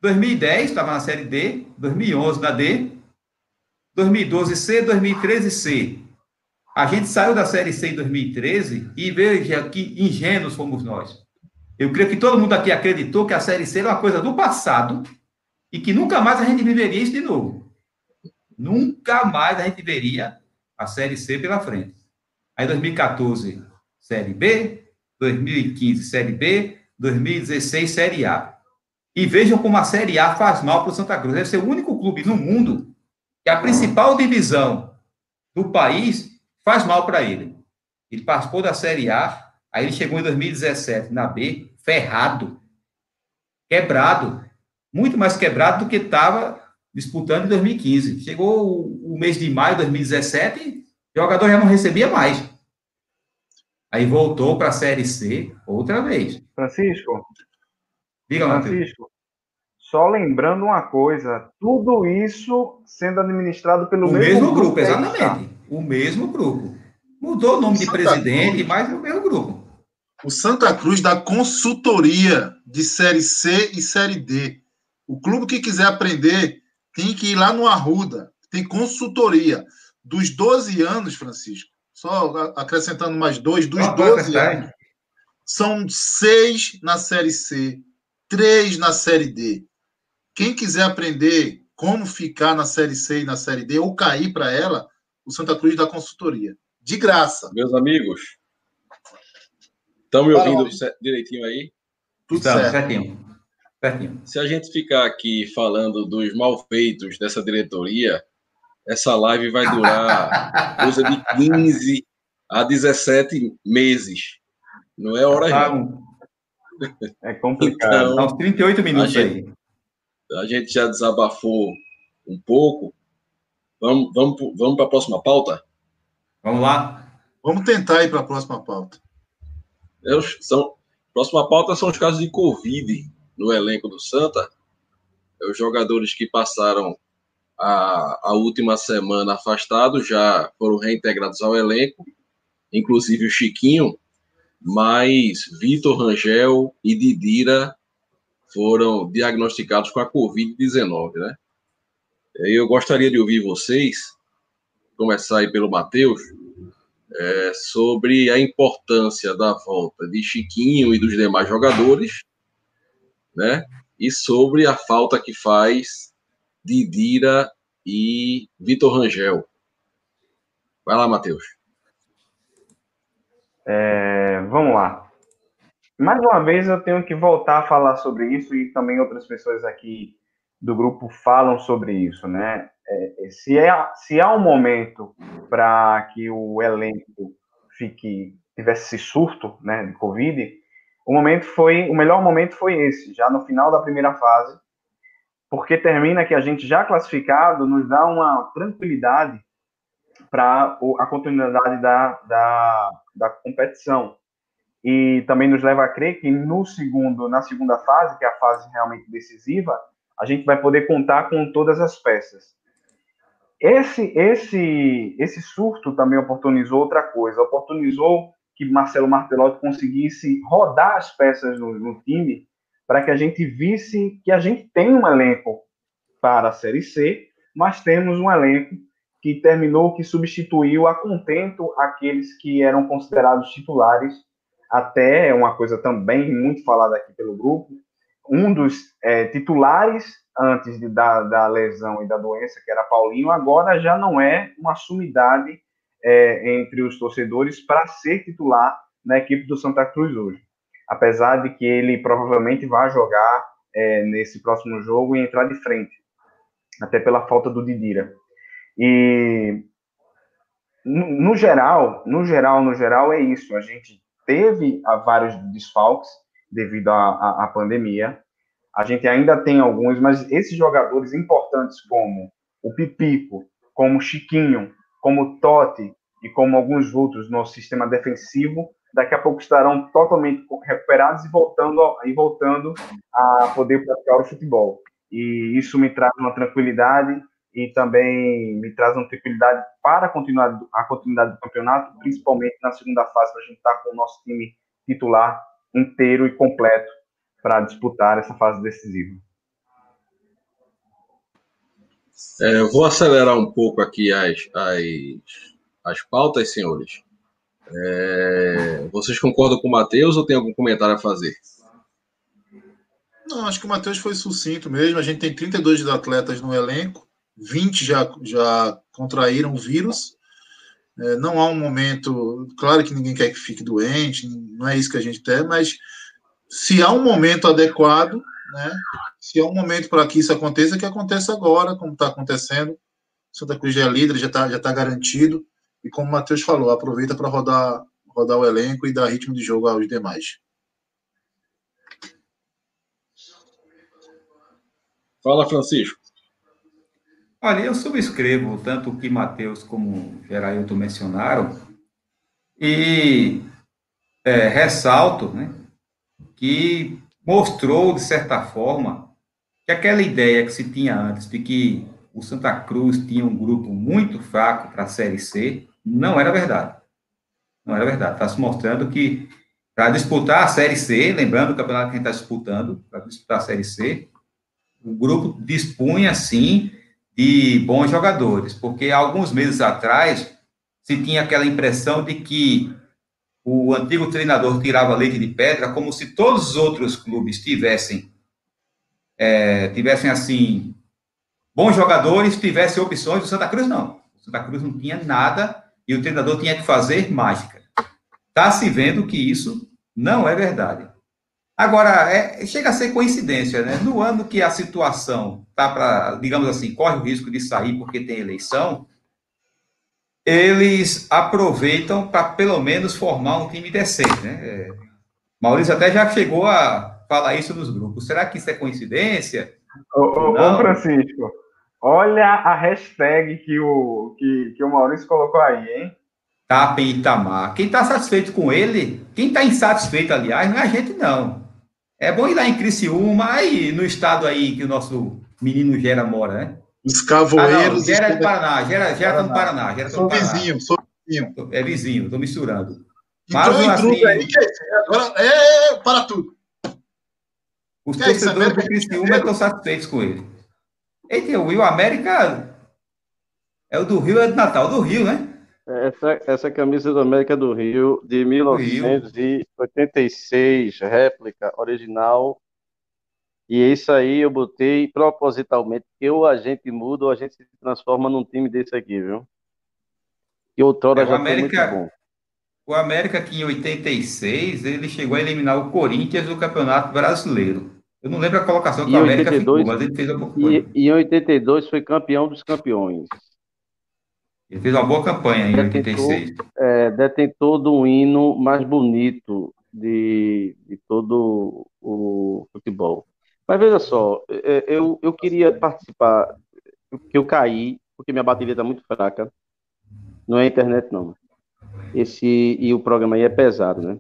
2010, estava na Série D, 2011 na D, 2012 C, 2013 C. A gente saiu da Série C em 2013 e veja que ingênuos fomos nós. Eu creio que todo mundo aqui acreditou que a Série C era uma coisa do passado e que nunca mais a gente viveria isso de novo. Nunca mais a gente veria a Série C pela frente. Aí 2014, Série B, 2015, Série B, 2016, Série A. E vejam como a Série A faz mal para o Santa Cruz. Deve ser o único clube no mundo que a principal divisão do país faz mal para ele. Ele participou da Série A, aí ele chegou em 2017 na B, ferrado, quebrado, muito mais quebrado do que estava disputando em 2015. Chegou o, o mês de maio de 2017, o jogador já não recebia mais. Aí voltou para a Série C outra vez. Francisco. Diga, Francisco. Só lembrando uma coisa, tudo isso sendo administrado pelo o mesmo, mesmo grupo, grupo exatamente. O mesmo grupo. Mudou o nome o de Santa presidente, Cruz. mas é o mesmo grupo. O Santa Cruz dá consultoria de Série C e Série D. O clube que quiser aprender tem que ir lá no Arruda. Tem consultoria. Dos 12 anos, Francisco, só acrescentando mais dois, dos ah, 12 anos, são seis na Série C, três na Série D. Quem quiser aprender como ficar na Série C e na Série D, ou cair para ela, o Santa Cruz dá consultoria. De graça. Meus amigos, estão me ouvindo direitinho aí? Tudo certo. certinho. certinho. Se a gente ficar aqui falando dos malfeitos dessa diretoria, essa live vai durar *laughs* coisa de 15 a 17 meses. Não é hora ah, É complicado. Então, uns 38 minutos a gente, aí. A gente já desabafou um pouco. Vamos, vamos, vamos para a próxima pauta? Vamos lá. Vamos tentar ir para a próxima pauta. É, são, próxima pauta são os casos de Covid no elenco do Santa. É, os jogadores que passaram a, a última semana afastados já foram reintegrados ao elenco, inclusive o Chiquinho, mas Vitor Rangel e Didira foram diagnosticados com a Covid-19, né? Eu gostaria de ouvir vocês, começar aí pelo Matheus, é, sobre a importância da volta de Chiquinho e dos demais jogadores, né? E sobre a falta que faz Didira e Vitor Rangel. Vai lá, Matheus. É, vamos lá. Mais uma vez eu tenho que voltar a falar sobre isso e também outras pessoas aqui do grupo falam sobre isso, né? É, se, é, se há um momento para que o elenco fique tivesse esse surto, né, de Covid, o momento foi o melhor momento foi esse, já no final da primeira fase, porque termina que a gente já classificado nos dá uma tranquilidade para a continuidade da, da, da competição. E também nos leva a crer que no segundo, na segunda fase, que é a fase realmente decisiva, a gente vai poder contar com todas as peças. Esse, esse, esse surto também oportunizou outra coisa, oportunizou que Marcelo Martelotti conseguisse rodar as peças no, no time para que a gente visse que a gente tem um elenco para a Série C, mas temos um elenco que terminou, que substituiu a contento aqueles que eram considerados titulares, até é uma coisa também muito falada aqui pelo grupo, um dos é, titulares antes de, da, da, lesão e da doença, que era Paulinho, agora já não é uma sumidade é, entre os torcedores para ser titular na equipe do Santa Cruz hoje. Apesar de que ele provavelmente vai jogar é, nesse próximo jogo e entrar de frente, até pela falta do Didira. E no, no geral, no geral, no geral é isso. A gente teve vários desfalques devido à, à, pandemia. A gente ainda tem alguns, mas esses jogadores importantes como o Pipico, como o Chiquinho, como o Totti e como alguns outros no sistema defensivo, daqui a pouco estarão totalmente recuperados e voltando, e voltando a poder praticar o futebol. E isso me traz uma tranquilidade e também me traz uma tranquilidade para a continuidade, a continuidade do campeonato, principalmente na segunda fase, para a gente estar tá com o nosso time titular inteiro e completo para disputar essa fase decisiva. É, vou acelerar um pouco aqui as, as, as pautas, senhores. É, vocês concordam com o Matheus ou tem algum comentário a fazer? Não, acho que o Matheus foi sucinto mesmo. A gente tem 32 atletas no elenco, 20 já, já contraíram o vírus. É, não há um momento. Claro que ninguém quer que fique doente, não é isso que a gente quer, mas se há um momento adequado, né, se há um momento para que isso aconteça, que aconteça agora, como está acontecendo. Santa Cruz já é líder, já está já tá garantido. E como o Matheus falou, aproveita para rodar, rodar o elenco e dar ritmo de jogo aos demais. Fala, Francisco. Olha, eu subscrevo tanto o que Matheus como Gerailton mencionaram e é, ressalto né, que mostrou, de certa forma, que aquela ideia que se tinha antes de que o Santa Cruz tinha um grupo muito fraco para a Série C, não era verdade. Não era verdade. Está se mostrando que para disputar a Série C, lembrando o campeonato que a gente está disputando, para disputar a Série C, o grupo dispunha, sim, de bons jogadores, porque alguns meses atrás se tinha aquela impressão de que o antigo treinador tirava leite de pedra, como se todos os outros clubes tivessem, é, tivessem assim, bons jogadores, tivessem opções, o Santa Cruz não. O Santa Cruz não tinha nada e o treinador tinha que fazer mágica. Está se vendo que isso não é verdade. Agora, é, chega a ser coincidência, né? No ano que a situação tá para, digamos assim, corre o risco de sair porque tem eleição, eles aproveitam para pelo menos formar um time decente, né? É, Maurício até já chegou a falar isso nos grupos. Será que isso é coincidência? Ô, ô, ô Francisco, olha a hashtag que o, que, que o Maurício colocou aí, hein? Tapa em Itamar. Quem está satisfeito com ele, quem está insatisfeito, aliás, não é a gente, não. É bom ir lá em Criciúma, aí no estado aí que o nosso menino Gera mora, né? Os cavoeiros. Ah, Gera é do Paraná, Gera, Gera tá no Paraná. Gera tá sou Paraná. vizinho, sou vizinho. É vizinho, estou misturando. Mas Entrou assim, aí, agora é, para tudo. Os que torcedores é do Criciúma estão satisfeitos com ele. Eita, o Rio América é o do Rio, é do Natal, do Rio, né? Essa, essa camisa do América do Rio, de 1986, réplica original. E isso aí eu botei propositalmente, porque ou a gente muda ou a gente se transforma num time desse aqui, viu? E outrora é, já América, foi muito bom. O América, que em 86, ele chegou a eliminar o Corinthians do Campeonato Brasileiro. Eu não lembro a colocação que o América 82, ficou, mas ele fez a e, e em 82 foi campeão dos campeões. Ele fez uma boa campanha em detentor, 86. É, detentor do hino mais bonito de, de todo o futebol. Mas veja só, é, eu, eu queria participar, que eu caí, porque minha bateria está muito fraca. Não é internet, não. Esse, e o programa aí é pesado, né?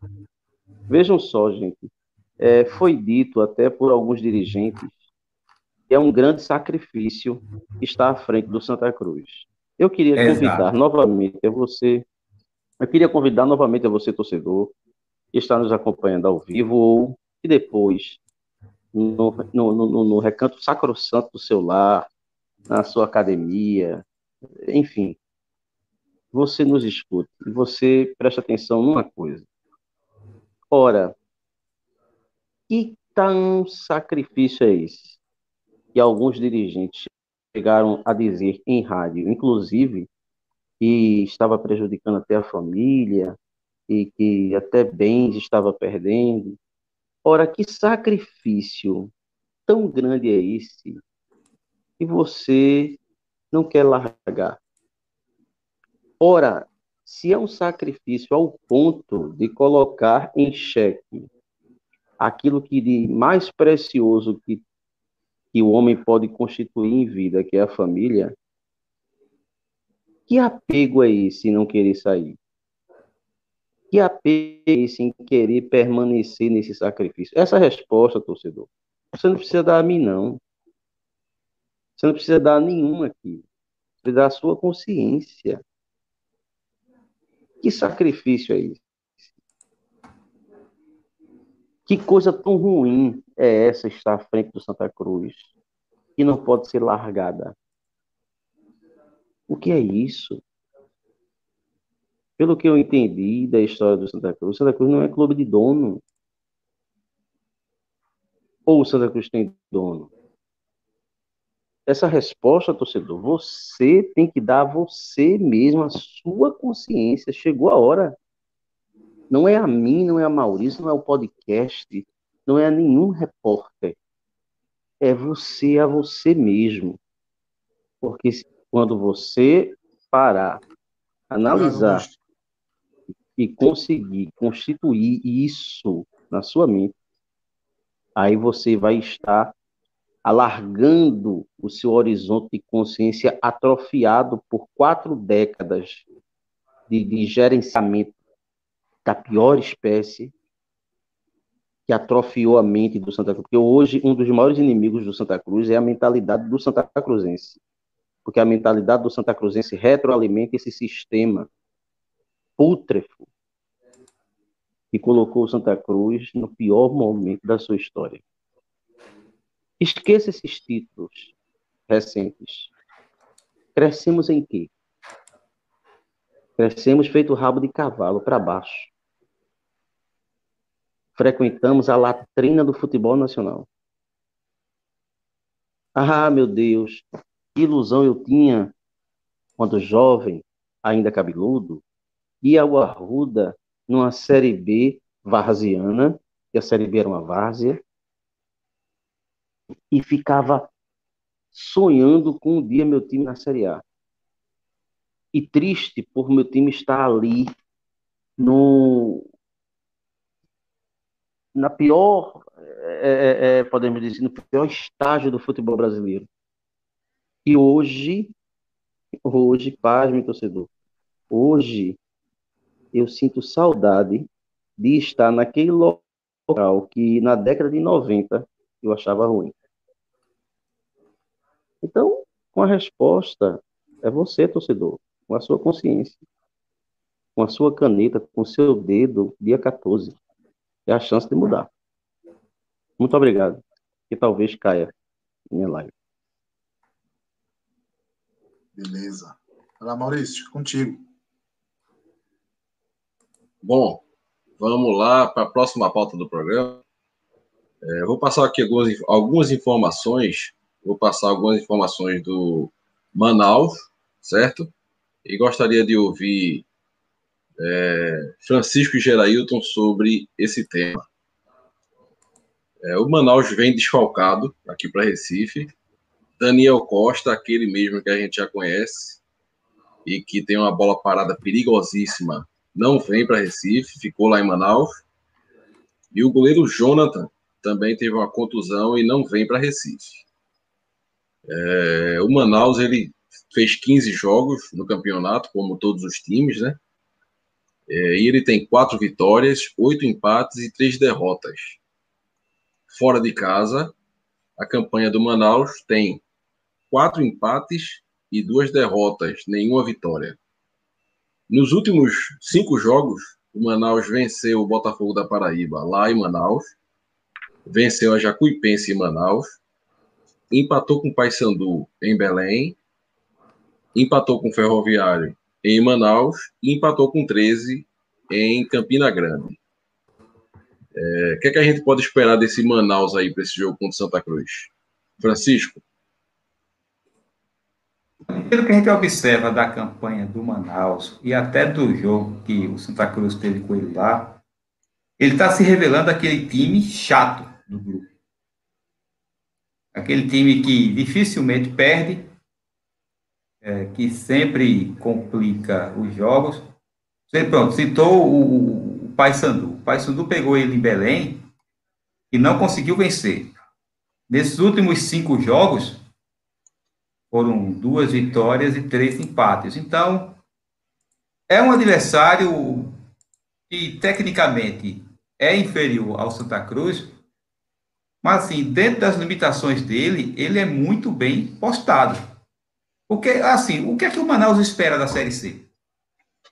Vejam só, gente. É, foi dito até por alguns dirigentes que é um grande sacrifício estar à frente do Santa Cruz. Eu queria convidar Exato. novamente a você, eu queria convidar novamente a você, torcedor, que está nos acompanhando ao vivo ou que depois, no, no, no, no recanto sacrossanto do seu lar, na sua academia, enfim, você nos escuta e você preste atenção numa coisa. Ora, que tão sacrifício é esse que alguns dirigentes chegaram a dizer em rádio, inclusive, que estava prejudicando até a família e que até bens estava perdendo. Ora, que sacrifício tão grande é esse que você não quer largar? Ora, se é um sacrifício ao ponto de colocar em xeque aquilo que de mais precioso que que o homem pode constituir em vida, que é a família, que apego é esse não querer sair? Que apego é esse em querer permanecer nesse sacrifício? Essa resposta, torcedor, você não precisa dar a mim, não. Você não precisa dar nenhuma aqui. Você dar a sua consciência. Que sacrifício é esse? Que coisa tão ruim é essa estar à frente do Santa Cruz, que não pode ser largada? O que é isso? Pelo que eu entendi da história do Santa Cruz, Santa Cruz não é clube de dono. Ou o Santa Cruz tem dono? Essa resposta, torcedor, você tem que dar a você mesmo, a sua consciência. Chegou a hora. Não é a mim, não é a Maurício, não é o podcast, não é a nenhum repórter. É você a você mesmo. Porque quando você parar, analisar e conseguir constituir isso na sua mente, aí você vai estar alargando o seu horizonte de consciência atrofiado por quatro décadas de, de gerenciamento da pior espécie que atrofiou a mente do Santa Cruz. Porque hoje, um dos maiores inimigos do Santa Cruz é a mentalidade do Santa Cruzense. Porque a mentalidade do Santa Cruzense retroalimenta esse sistema pútrefo que colocou Santa Cruz no pior momento da sua história. Esqueça esses títulos recentes. Crescemos em quê? Crescemos feito rabo de cavalo para baixo. Frequentamos a latrina do futebol nacional. Ah, meu Deus, que ilusão eu tinha quando jovem, ainda cabeludo, ia ao Arruda numa Série B varziana, que a Série B era uma várzea, e ficava sonhando com um dia meu time na Série A. E triste por meu time estar ali no na pior é, é, é, podemos dizer no pior estágio do futebol brasileiro. E hoje hoje paz meu torcedor hoje eu sinto saudade de estar naquele local que na década de 90 eu achava ruim então com a resposta é você torcedor com a sua consciência, com a sua caneta, com o seu dedo, dia 14. É a chance de mudar. Muito obrigado. Que talvez caia minha live. Beleza. Olá, Maurício, contigo. Bom, vamos lá para a próxima pauta do programa. É, vou passar aqui algumas, algumas informações. Vou passar algumas informações do Manaus, certo? e gostaria de ouvir é, Francisco e Gerailton sobre esse tema. É, o Manaus vem desfalcado aqui para Recife. Daniel Costa, aquele mesmo que a gente já conhece e que tem uma bola parada perigosíssima, não vem para Recife, ficou lá em Manaus. E o goleiro Jonathan também teve uma contusão e não vem para Recife. É, o Manaus ele fez 15 jogos no campeonato, como todos os times, né? É, e ele tem quatro vitórias, oito empates e três derrotas. Fora de casa, a campanha do Manaus tem quatro empates e duas derrotas, nenhuma vitória. Nos últimos cinco jogos, o Manaus venceu o Botafogo da Paraíba lá em Manaus, venceu a Jacuipense em Manaus, empatou com o Paysandu em Belém empatou com o Ferroviário em Manaus e empatou com 13 em Campina Grande. É, o que, é que a gente pode esperar desse Manaus aí para esse jogo contra Santa Cruz? Francisco? Pelo que a gente observa da campanha do Manaus e até do jogo que o Santa Cruz teve com ele lá, ele está se revelando aquele time chato do grupo. Aquele time que dificilmente perde, é, que sempre complica os jogos. Você, pronto, citou o, o Paysandu. O Paysandu pegou ele em Belém e não conseguiu vencer. Nesses últimos cinco jogos, foram duas vitórias e três empates. Então, é um adversário que tecnicamente é inferior ao Santa Cruz, mas assim, dentro das limitações dele, ele é muito bem postado. Porque, assim, o que é que o Manaus espera da Série C?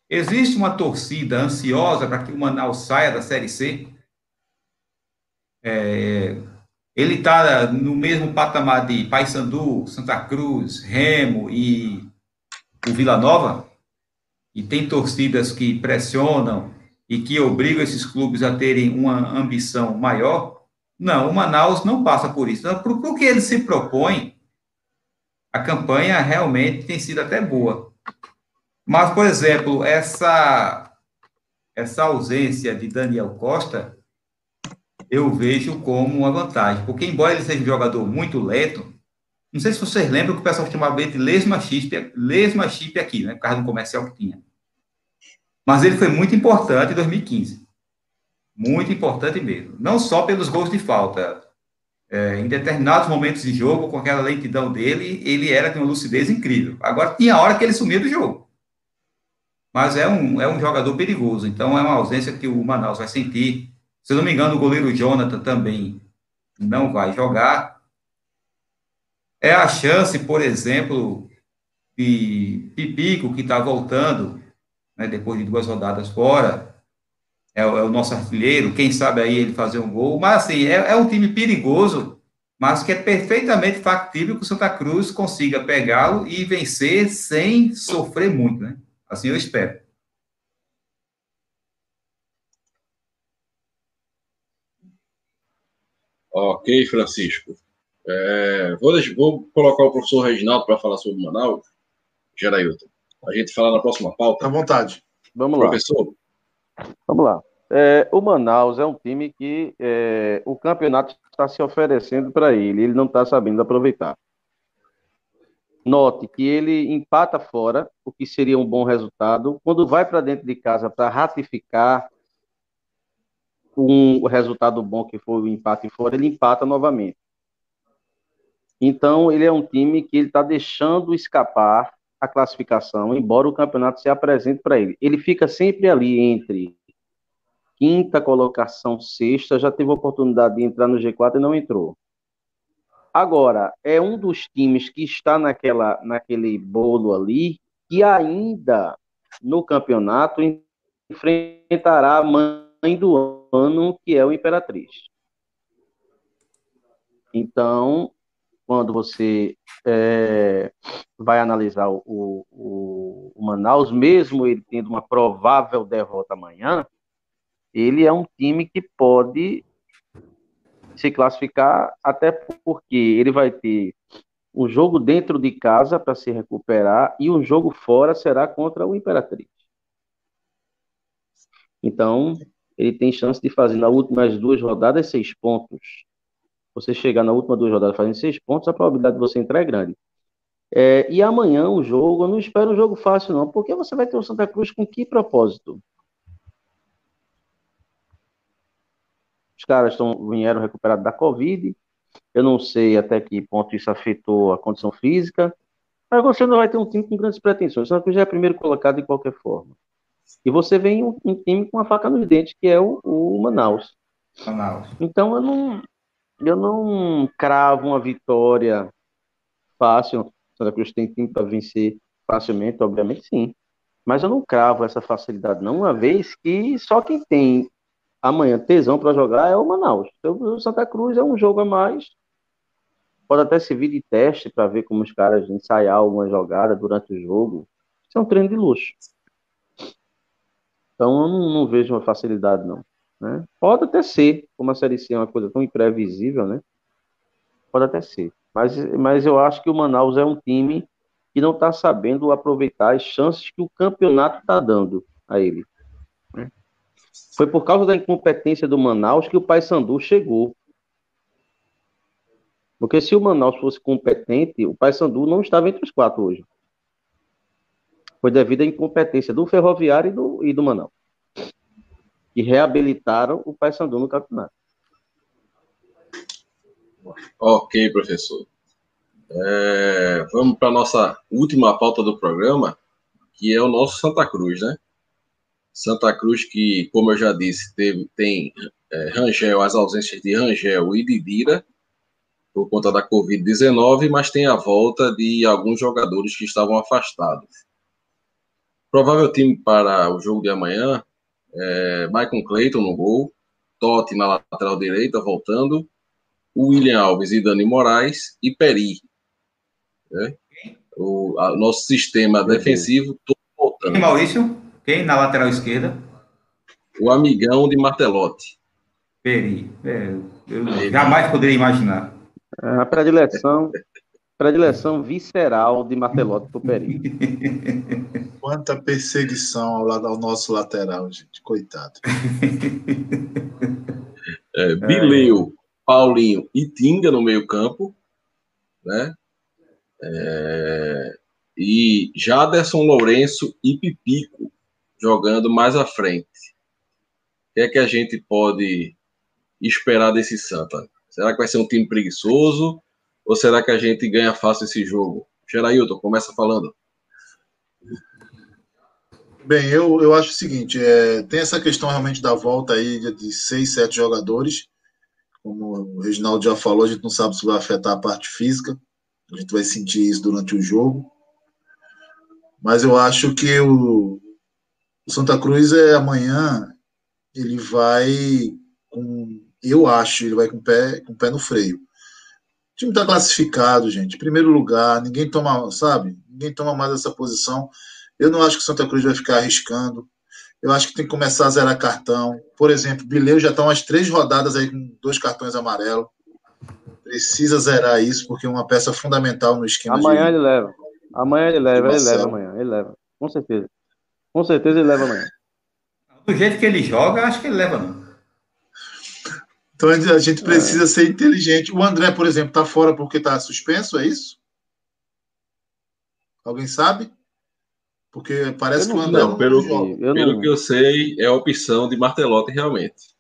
Existe uma torcida ansiosa para que o Manaus saia da Série C? É, ele está no mesmo patamar de Paysandu, Santa Cruz, Remo e o Vila Nova? E tem torcidas que pressionam e que obrigam esses clubes a terem uma ambição maior? Não, o Manaus não passa por isso. Então, por, por que ele se propõe, a campanha realmente tem sido até boa. Mas, por exemplo, essa, essa ausência de Daniel Costa eu vejo como uma vantagem. Porque, embora ele seja um jogador muito lento, não sei se vocês lembram que o pessoal chamava ele de lesma chip, lesma chip aqui, né? Por causa do comercial que tinha. Mas ele foi muito importante em 2015. Muito importante mesmo. Não só pelos gols de falta. É, em determinados momentos de jogo, com aquela lentidão dele, ele era de uma lucidez incrível. Agora, tinha hora que ele sumia do jogo. Mas é um, é um jogador perigoso. Então, é uma ausência que o Manaus vai sentir se não me engano, o goleiro Jonathan também não vai jogar. É a chance, por exemplo, de Pipico, que está voltando, né, depois de duas rodadas fora, é, é, o nosso artilheiro, quem sabe aí ele fazer um gol. Mas, assim, é, é um time perigoso, mas que é perfeitamente factível que o Santa Cruz consiga pegá-lo e vencer sem sofrer muito, né? Assim eu espero. Ok, Francisco. É, vou, deixar, vou, colocar o professor Reginaldo para falar sobre Manaus. Gerailton. A gente fala na próxima pauta. À vontade. Vamos lá. Professor. Vamos lá. É, o Manaus é um time que é, o campeonato está se oferecendo para ele, ele não está sabendo aproveitar. Note que ele empata fora, o que seria um bom resultado. Quando vai para dentro de casa para ratificar um resultado bom que foi o empate fora, ele empata novamente. Então, ele é um time que ele está deixando escapar a classificação, embora o campeonato se apresente para ele. Ele fica sempre ali entre quinta colocação, sexta, já teve a oportunidade de entrar no G4 e não entrou. Agora, é um dos times que está naquela, naquele bolo ali, que ainda no campeonato enfrentará a mãe do ano, que é o Imperatriz. Então, quando você é, vai analisar o, o, o, Manaus, mesmo ele tendo uma provável derrota amanhã, ele é um time que pode se classificar, até porque ele vai ter um jogo dentro de casa para se recuperar e um jogo fora será contra o Imperatriz. Então, ele tem chance de fazer nas últimas duas rodadas seis pontos. Você chegar na última duas rodadas fazendo seis pontos, a probabilidade de você entrar é grande. É, e amanhã o jogo, eu não espero um jogo fácil, não, porque você vai ter o Santa Cruz com que propósito? Os caras estão, vieram recuperados da Covid. Eu não sei até que ponto isso afetou a condição física. Mas você não vai ter um time com grandes pretensões. O Santa Cruz já é primeiro colocado de qualquer forma. E você vem um, um time com uma faca nos dentes, que é o, o Manaus. Manaus. Então eu não, eu não cravo uma vitória fácil. Santa Cruz tem time para vencer facilmente, obviamente sim. Mas eu não cravo essa facilidade, não, uma vez que só quem tem amanhã tesão para jogar é o Manaus. Então, o Santa Cruz é um jogo a mais. Pode até servir de teste para ver como os caras ensaiar alguma jogada durante o jogo. Isso é um treino de luxo. Então, eu não, não vejo uma facilidade, não. Né? Pode até ser, como a Série C é uma coisa tão imprevisível, né? Pode até ser. Mas, mas eu acho que o Manaus é um time que não está sabendo aproveitar as chances que o campeonato está dando a ele. Né? Foi por causa da incompetência do Manaus que o Paysandu chegou. Porque se o Manaus fosse competente, o Paysandu não estava entre os quatro hoje foi devido à incompetência do Ferroviário e do, e do Manaus, que reabilitaram o Paysandu no campeonato. Ok, professor. É, vamos para a nossa última pauta do programa, que é o nosso Santa Cruz, né? Santa Cruz que, como eu já disse, teve, tem é, Rangel, as ausências de Rangel e de Dira, por conta da Covid-19, mas tem a volta de alguns jogadores que estavam afastados. Provável time para o jogo de amanhã é Michael Clayton no gol, Totti na lateral direita, voltando, o William Alves e Dani Moraes e Peri. Né? O a, nosso sistema defensivo todo voltando. Quem, Maurício? Quem na lateral esquerda? O amigão de Martelotti. Peri. É, eu Peri. jamais poderia imaginar. A predileção, predileção visceral de Martelotti pro Peri. *laughs* Quanta perseguição ao, lado, ao nosso lateral, gente. Coitado. *laughs* É, Bileu, Paulinho e Tinga no meio-campo, né? É, e Jaderson Lourenço e Pipico jogando mais à frente. O que é que a gente pode esperar desse Santa? Será que vai ser um time preguiçoso? Ou será que a gente ganha fácil esse jogo? Gerailton, começa falando. Bem, eu, eu acho o seguinte: é, tem essa questão realmente da volta aí de, de seis, sete jogadores. Como o Reginaldo já falou, a gente não sabe se vai afetar a parte física. A gente vai sentir isso durante o jogo. Mas eu acho que o, o Santa Cruz é amanhã, ele vai com. Eu acho, ele vai com o pé, com pé no freio. O time está classificado, gente. Primeiro lugar, ninguém toma, sabe? Ninguém toma mais essa posição. Eu não acho que o Santa Cruz vai ficar arriscando. Eu acho que tem que começar a zerar cartão. Por exemplo, Bileu já está umas três rodadas aí com dois cartões amarelos. Precisa zerar isso, porque é uma peça fundamental no esquema. Amanhã de... ele leva. Amanhã ele leva, ele leva amanhã. Ele leva. Com certeza. Com certeza ele leva amanhã. Do jeito que ele joga, acho que ele leva, não. Então a gente precisa é. ser inteligente. O André, por exemplo, está fora porque está suspenso, é isso? Alguém sabe? Porque parece que o André não, pelo, eu pelo não... que eu sei, é a opção de Martelotti realmente.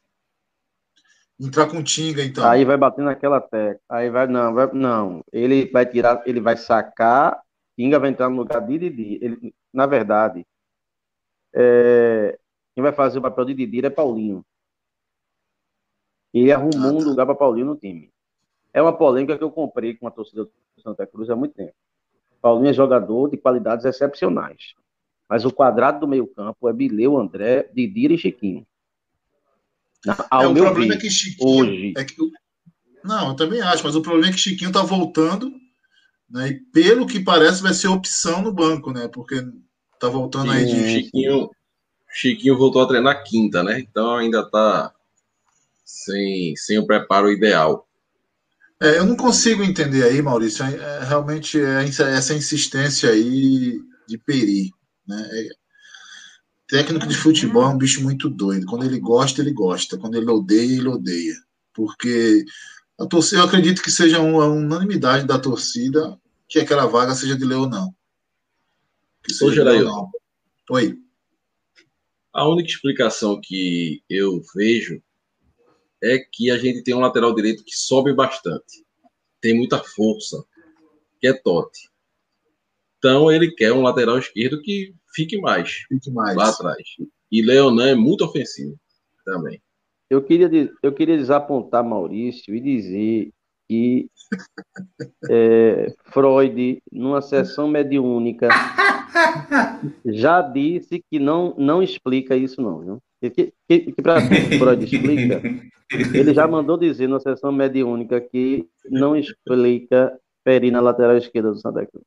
Entrar com Tinga, então. Aí vai bater naquela tecla. Aí vai, não, vai, não. Ele vai tirar, ele vai sacar, Tinga vai entrar no lugar de Didi. Ele, na verdade, é, quem vai fazer o papel de Didi é Paulinho. Ele arrumou ah, tá. um lugar para Paulinho no time. É uma polêmica que eu comprei com a torcida do Santa Cruz há muito tempo. Paulinho é jogador de qualidades excepcionais. Mas o quadrado do meio-campo é Bileu, André, Didira e Chiquinho. Ao é, o problema é que Chiquinho. Hoje. É que, não, eu também acho, mas o problema é que Chiquinho tá voltando, né? E pelo que parece, vai ser opção no banco, né? Porque tá voltando Sim, aí de. Chiquinho, Chiquinho voltou a treinar quinta, né? Então ainda tá sem, sem o preparo ideal. É, eu não consigo entender aí, Maurício, é, é realmente é essa insistência aí de Peri. Né? É, técnico de futebol é um bicho muito doido. Quando ele gosta, ele gosta. Quando ele odeia, ele odeia. Porque a torcida, eu acredito que seja uma unanimidade da torcida que aquela vaga seja de Leonão. Que seja Ô, Leonão. Oi. A única explicação que eu vejo é que a gente tem um lateral direito que sobe bastante. Tem muita força, que é Totti. Então ele quer um lateral esquerdo que fique mais, fique mais. lá atrás. E Leonan é muito ofensivo também. Eu queria, eu queria desapontar Maurício e dizer que *laughs* é, Freud, numa sessão mediúnica, já disse que não, não explica isso, não. Viu? Que, que, que para Freud explica, ele já mandou dizer na sessão mediúnica que não explica Peri na lateral esquerda do Santa Cruz.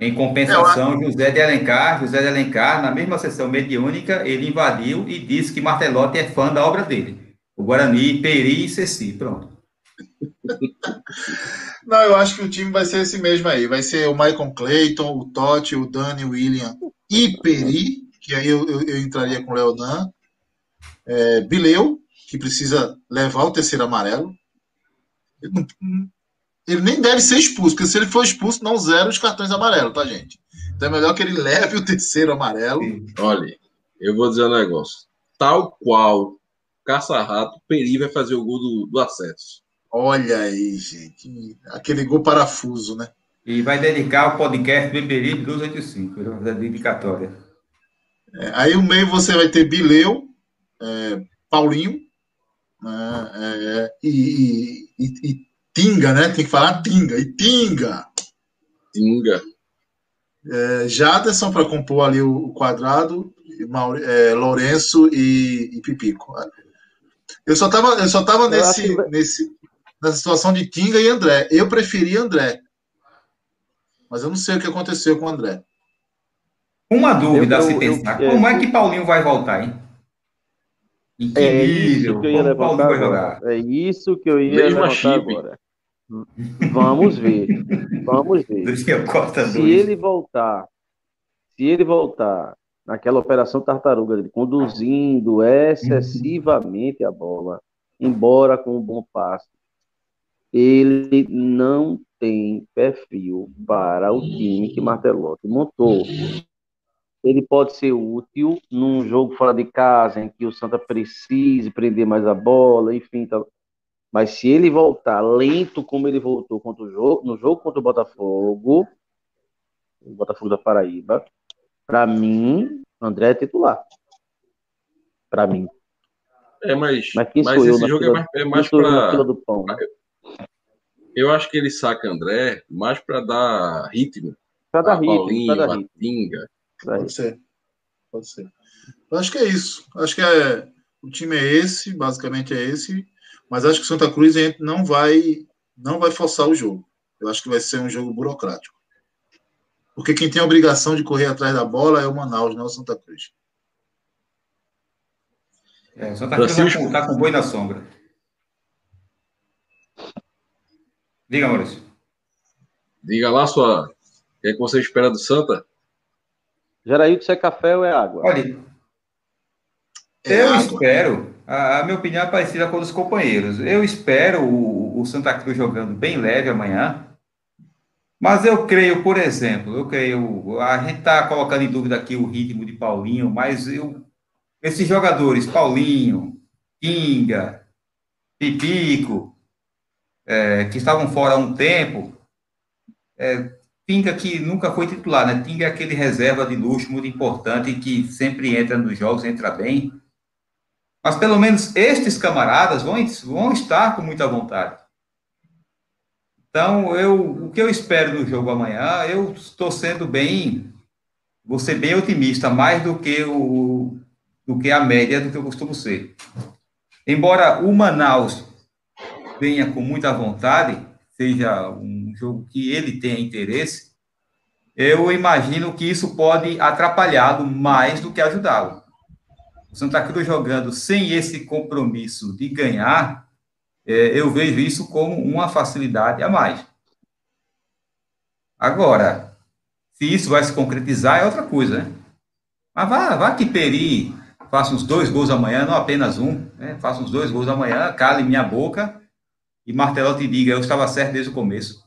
Em compensação, José de Alencar, José de Alencar, na mesma sessão mediúnica, ele invadiu e disse que Martelotti é fã da obra dele. O Guarani, Peri e Ceci, pronto. *laughs* Não, eu acho que o time vai ser esse mesmo aí. Vai ser o Michael Clayton, o Totti, o Dani, o William e Peri, que aí eu, eu, eu entraria com o Leonan. É, Bileu, que precisa levar o terceiro amarelo. Ele nem deve ser expulso, porque se ele for expulso, não zera os cartões amarelos, tá, gente? Então é melhor que ele *laughs* leve o terceiro amarelo. Olha, eu vou dizer um negócio. Tal qual Caça-Rato, Peri vai fazer o gol do, do acesso. Olha aí, gente. Aquele gol parafuso, né? E vai dedicar o podcast Beberi 285, a dedicatória. É, aí o meio você vai ter Bileu, é, Paulinho né, é, e, e, e Tinga, né? Tem que falar Tinga. E Tinga. Tinga. É, Jaderson para compor ali o quadrado, Maure, é, Lourenço e, e, Pipico. Eu só tava, eu só tava nesse, que... nesse, nessa situação de Tinga e André. Eu preferi André. Mas eu não sei o que aconteceu com o André. Uma dúvida eu, a se eu, pensar. Eu, Como é que Paulinho vai voltar, hein? Em que é nível? Que Como Paulinho vai jogar? É isso que eu ia Mesma levantar agora. Vamos ver. Vamos ver. se ele voltar, se ele voltar naquela operação tartaruga dele, conduzindo excessivamente a bola, embora com um bom passe, ele não tem perfil para o time que Martelotti montou. Ele pode ser útil num jogo fora de casa, em que o Santa precise prender mais a bola, enfim. Tá. Mas se ele voltar lento como ele voltou contra o jogo, no jogo contra o Botafogo, o Botafogo da Paraíba, para mim, André é titular. Para mim. É, mas, mas, quem mas sou esse eu jogo é fila, é mais, é mais para. Eu acho que ele saca André mais para dar ritmo. Para dar ritmo. Paulinho, dar ritmo. Pode ser. Pode ser. Eu acho que é isso. Acho que é, o time é esse, basicamente é esse. Mas acho que o Santa Cruz não vai, não vai forçar o jogo. Eu acho que vai ser um jogo burocrático. Porque quem tem a obrigação de correr atrás da bola é o Manaus, não é o Santa Cruz. É, o Santa Cruz está com, tá com boi na sombra. Diga, Maurício. Diga lá sua. O que, é que você espera do Santa? Jaraíldo, se é café ou é água? Olha, é eu água. espero, a, minha opinião é parecida com a dos companheiros. Eu espero o, o Santa Cruz jogando bem leve amanhã, mas eu creio, por exemplo, eu creio, a gente está colocando em dúvida aqui o ritmo de Paulinho, mas eu, esses jogadores, Paulinho, Kinga, Pipico, é, que estavam fora há um tempo, é, que nunca foi titular, né? Tinga é aquele reserva de luxo muito importante que sempre entra nos jogos, entra bem. Mas pelo menos estes camaradas vão, vão estar com muita vontade. Então, eu, o que eu espero no jogo amanhã, eu estou sendo bem, vou ser bem otimista, mais do que, o, do que a média do que eu costumo ser. Embora o Manaus venha com muita vontade, seja um jogo que ele tenha interesse, eu imagino que isso pode atrapalhá-lo mais do que ajudá-lo. O Santa Cruz jogando sem esse compromisso de ganhar, é, eu vejo isso como uma facilidade a mais. Agora, se isso vai se concretizar, é outra coisa, né? Mas vá, vá que Peri faça uns dois gols amanhã, não apenas um, né? faça uns dois gols amanhã, cale minha boca e Martelotti diga, eu estava certo desde o começo.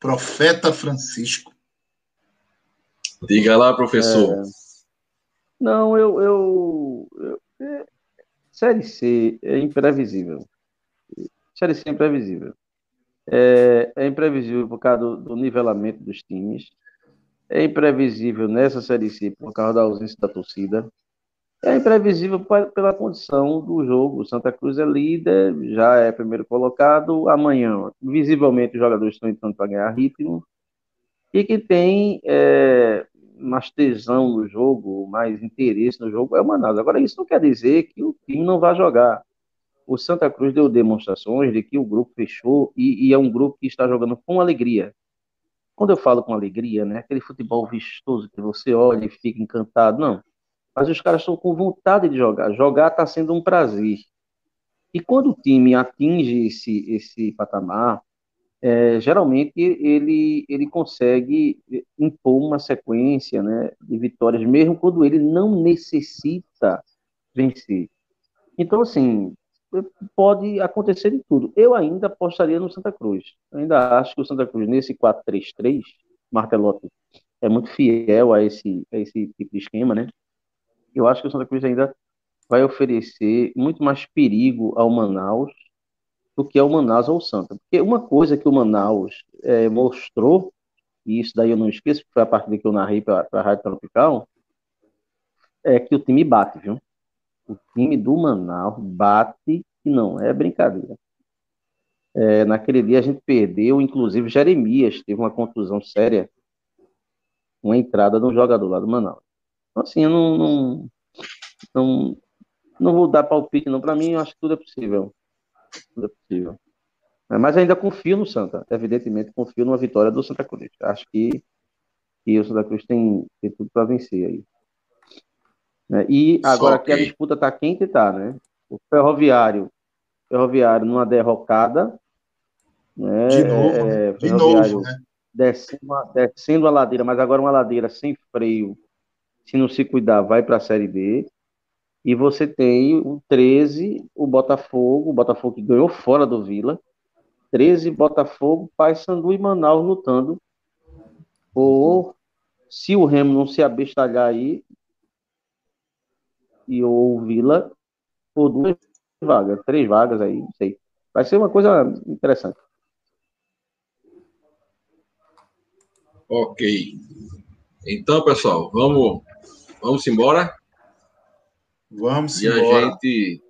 Profeta Francisco. Diga lá, professor. É... Não, eu, eu, eu, é, Série C é imprevisível. Série C é imprevisível. É, é imprevisível por causa do, do, nivelamento dos times. É imprevisível nessa Série C por causa da ausência da torcida. É imprevisível pela condição do jogo. Santa Cruz é líder, já é primeiro colocado. Amanhã, visivelmente, os jogadores estão entrando para ganhar ritmo. E que tem é, mais tesão no jogo, mais interesse no jogo é o Manaus. Agora, isso não quer dizer que o time não vai jogar. O Santa Cruz deu demonstrações de que o grupo fechou e, e é um grupo que está jogando com alegria. Quando eu falo com alegria, né, aquele futebol vistoso que você olha e fica encantado, não. Mas os caras estão com vontade de jogar. Jogar está sendo um prazer. E quando o time atinge esse, esse patamar, é, geralmente ele, ele consegue impor uma sequência né, de vitórias, mesmo quando ele não necessita vencer. Então, assim, pode acontecer de tudo. Eu ainda apostaria no Santa Cruz. Eu ainda acho que o Santa Cruz, nesse 4-3-3, Martelotti é muito fiel a esse, a esse tipo de esquema, né? Eu acho que o Santa Cruz ainda vai oferecer muito mais perigo ao Manaus do que é o Manaus ou o Santa. Porque uma coisa que o Manaus é, mostrou, e isso daí eu não esqueço, que foi a partir que eu narrei para a Rádio Tropical, é que o time bate, viu? O time do Manaus bate e não é brincadeira. É, naquele dia a gente perdeu, inclusive Jeremias teve uma contusão séria, uma entrada de um jogador lá do Manaus. Então, assim, eu não, não, não não vou dar palpite, não. Para mim, eu acho que tudo é possível. Tudo é possível. Mas ainda confio no Santa. Evidentemente, confio numa vitória do Santa Cruz. Acho que, que o Santa Cruz tem, tem tudo para vencer aí. Né? E agora que... que a disputa está quente, tá, né? O Ferroviário, Ferroviário numa derrocada. Né? De novo, é, de novo, né? Descendo, descendo a ladeira, mas agora uma ladeira sem freio. Se não se cuidar, vai para a Série B. E você tem o 13, o Botafogo, o Botafogo que ganhou fora do Vila. 13, Botafogo, Paysandu e Manaus lutando por, se o Remo não se abestalhar aí, e o Vila, por duas vagas, três vagas aí, não sei. Vai ser uma coisa interessante. Ok. Então, pessoal, vamos, vamos embora. Vamos e embora. a gente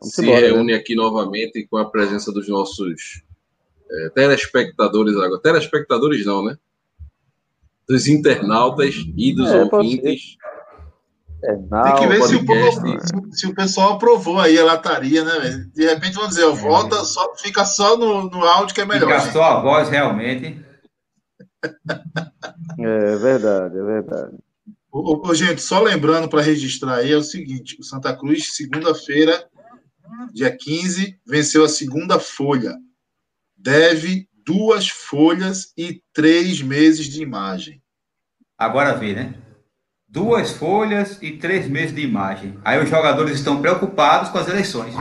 vamos se embora, reúne né? aqui novamente com a presença dos nossos é, telespectadores agora. Telespectadores não, né? Dos internautas e dos é, ouvintes. É, não, Tem que ver se o, povo, se o, pessoal aprovou aí a lataria, né? De repente vão dizer, ó, volta, é. só, fica só no, no áudio que é melhor. Fica só a voz, realmente. É verdade, é verdade. Ô, ô, gente, só lembrando para registrar aí, é o seguinte: o Santa Cruz, segunda-feira, dia 15, venceu a segunda folha. Deve duas folhas e três meses de imagem. Agora vê, né? Duas folhas e três meses de imagem. Aí os jogadores estão preocupados com as eleições.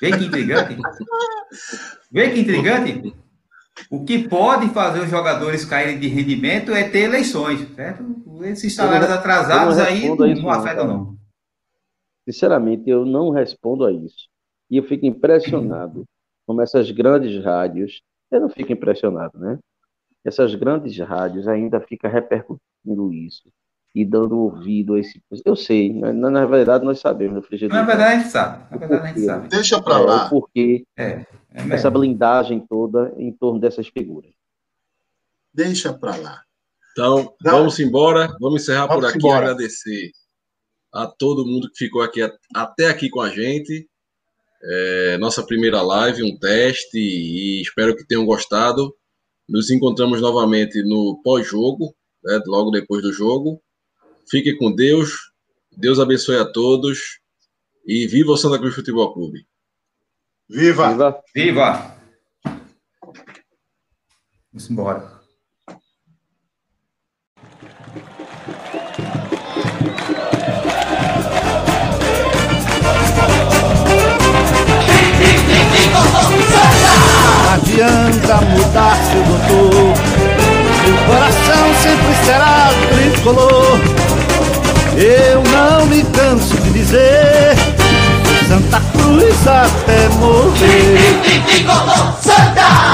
Vê que intrigante. Vê que intrigante. O que pode fazer os jogadores caírem de rendimento é ter eleições, certo? Esses salários atrasados aí não, não afetam, não. Sinceramente, eu não respondo a isso. E eu fico impressionado como essas grandes rádios, eu não fico impressionado, né? Essas grandes rádios ainda ficam repercutindo isso e dando ouvido a esse. Eu sei, na, na verdade nós sabemos. Na verdade a gente sabe. Na verdade a gente sabe. Deixa para lá. É, porque é, é essa blindagem toda em torno dessas figuras. Deixa para lá. Então, Não. vamos embora. Vamos encerrar vamos por aqui. Embora. Agradecer a todo mundo que ficou aqui até aqui com a gente. É, nossa primeira live, um teste, e espero que tenham gostado. Nos encontramos novamente no pós-jogo, né, logo depois do jogo. Fique com Deus. Deus abençoe a todos. E viva o Santa Cruz Futebol Clube. Viva! Viva! Viva! Vamos embora. Não adianta mudar seu doutor. Meu coração sempre será tricolor. Eu não me canso de dizer Santa Cruz até morrer. Santa!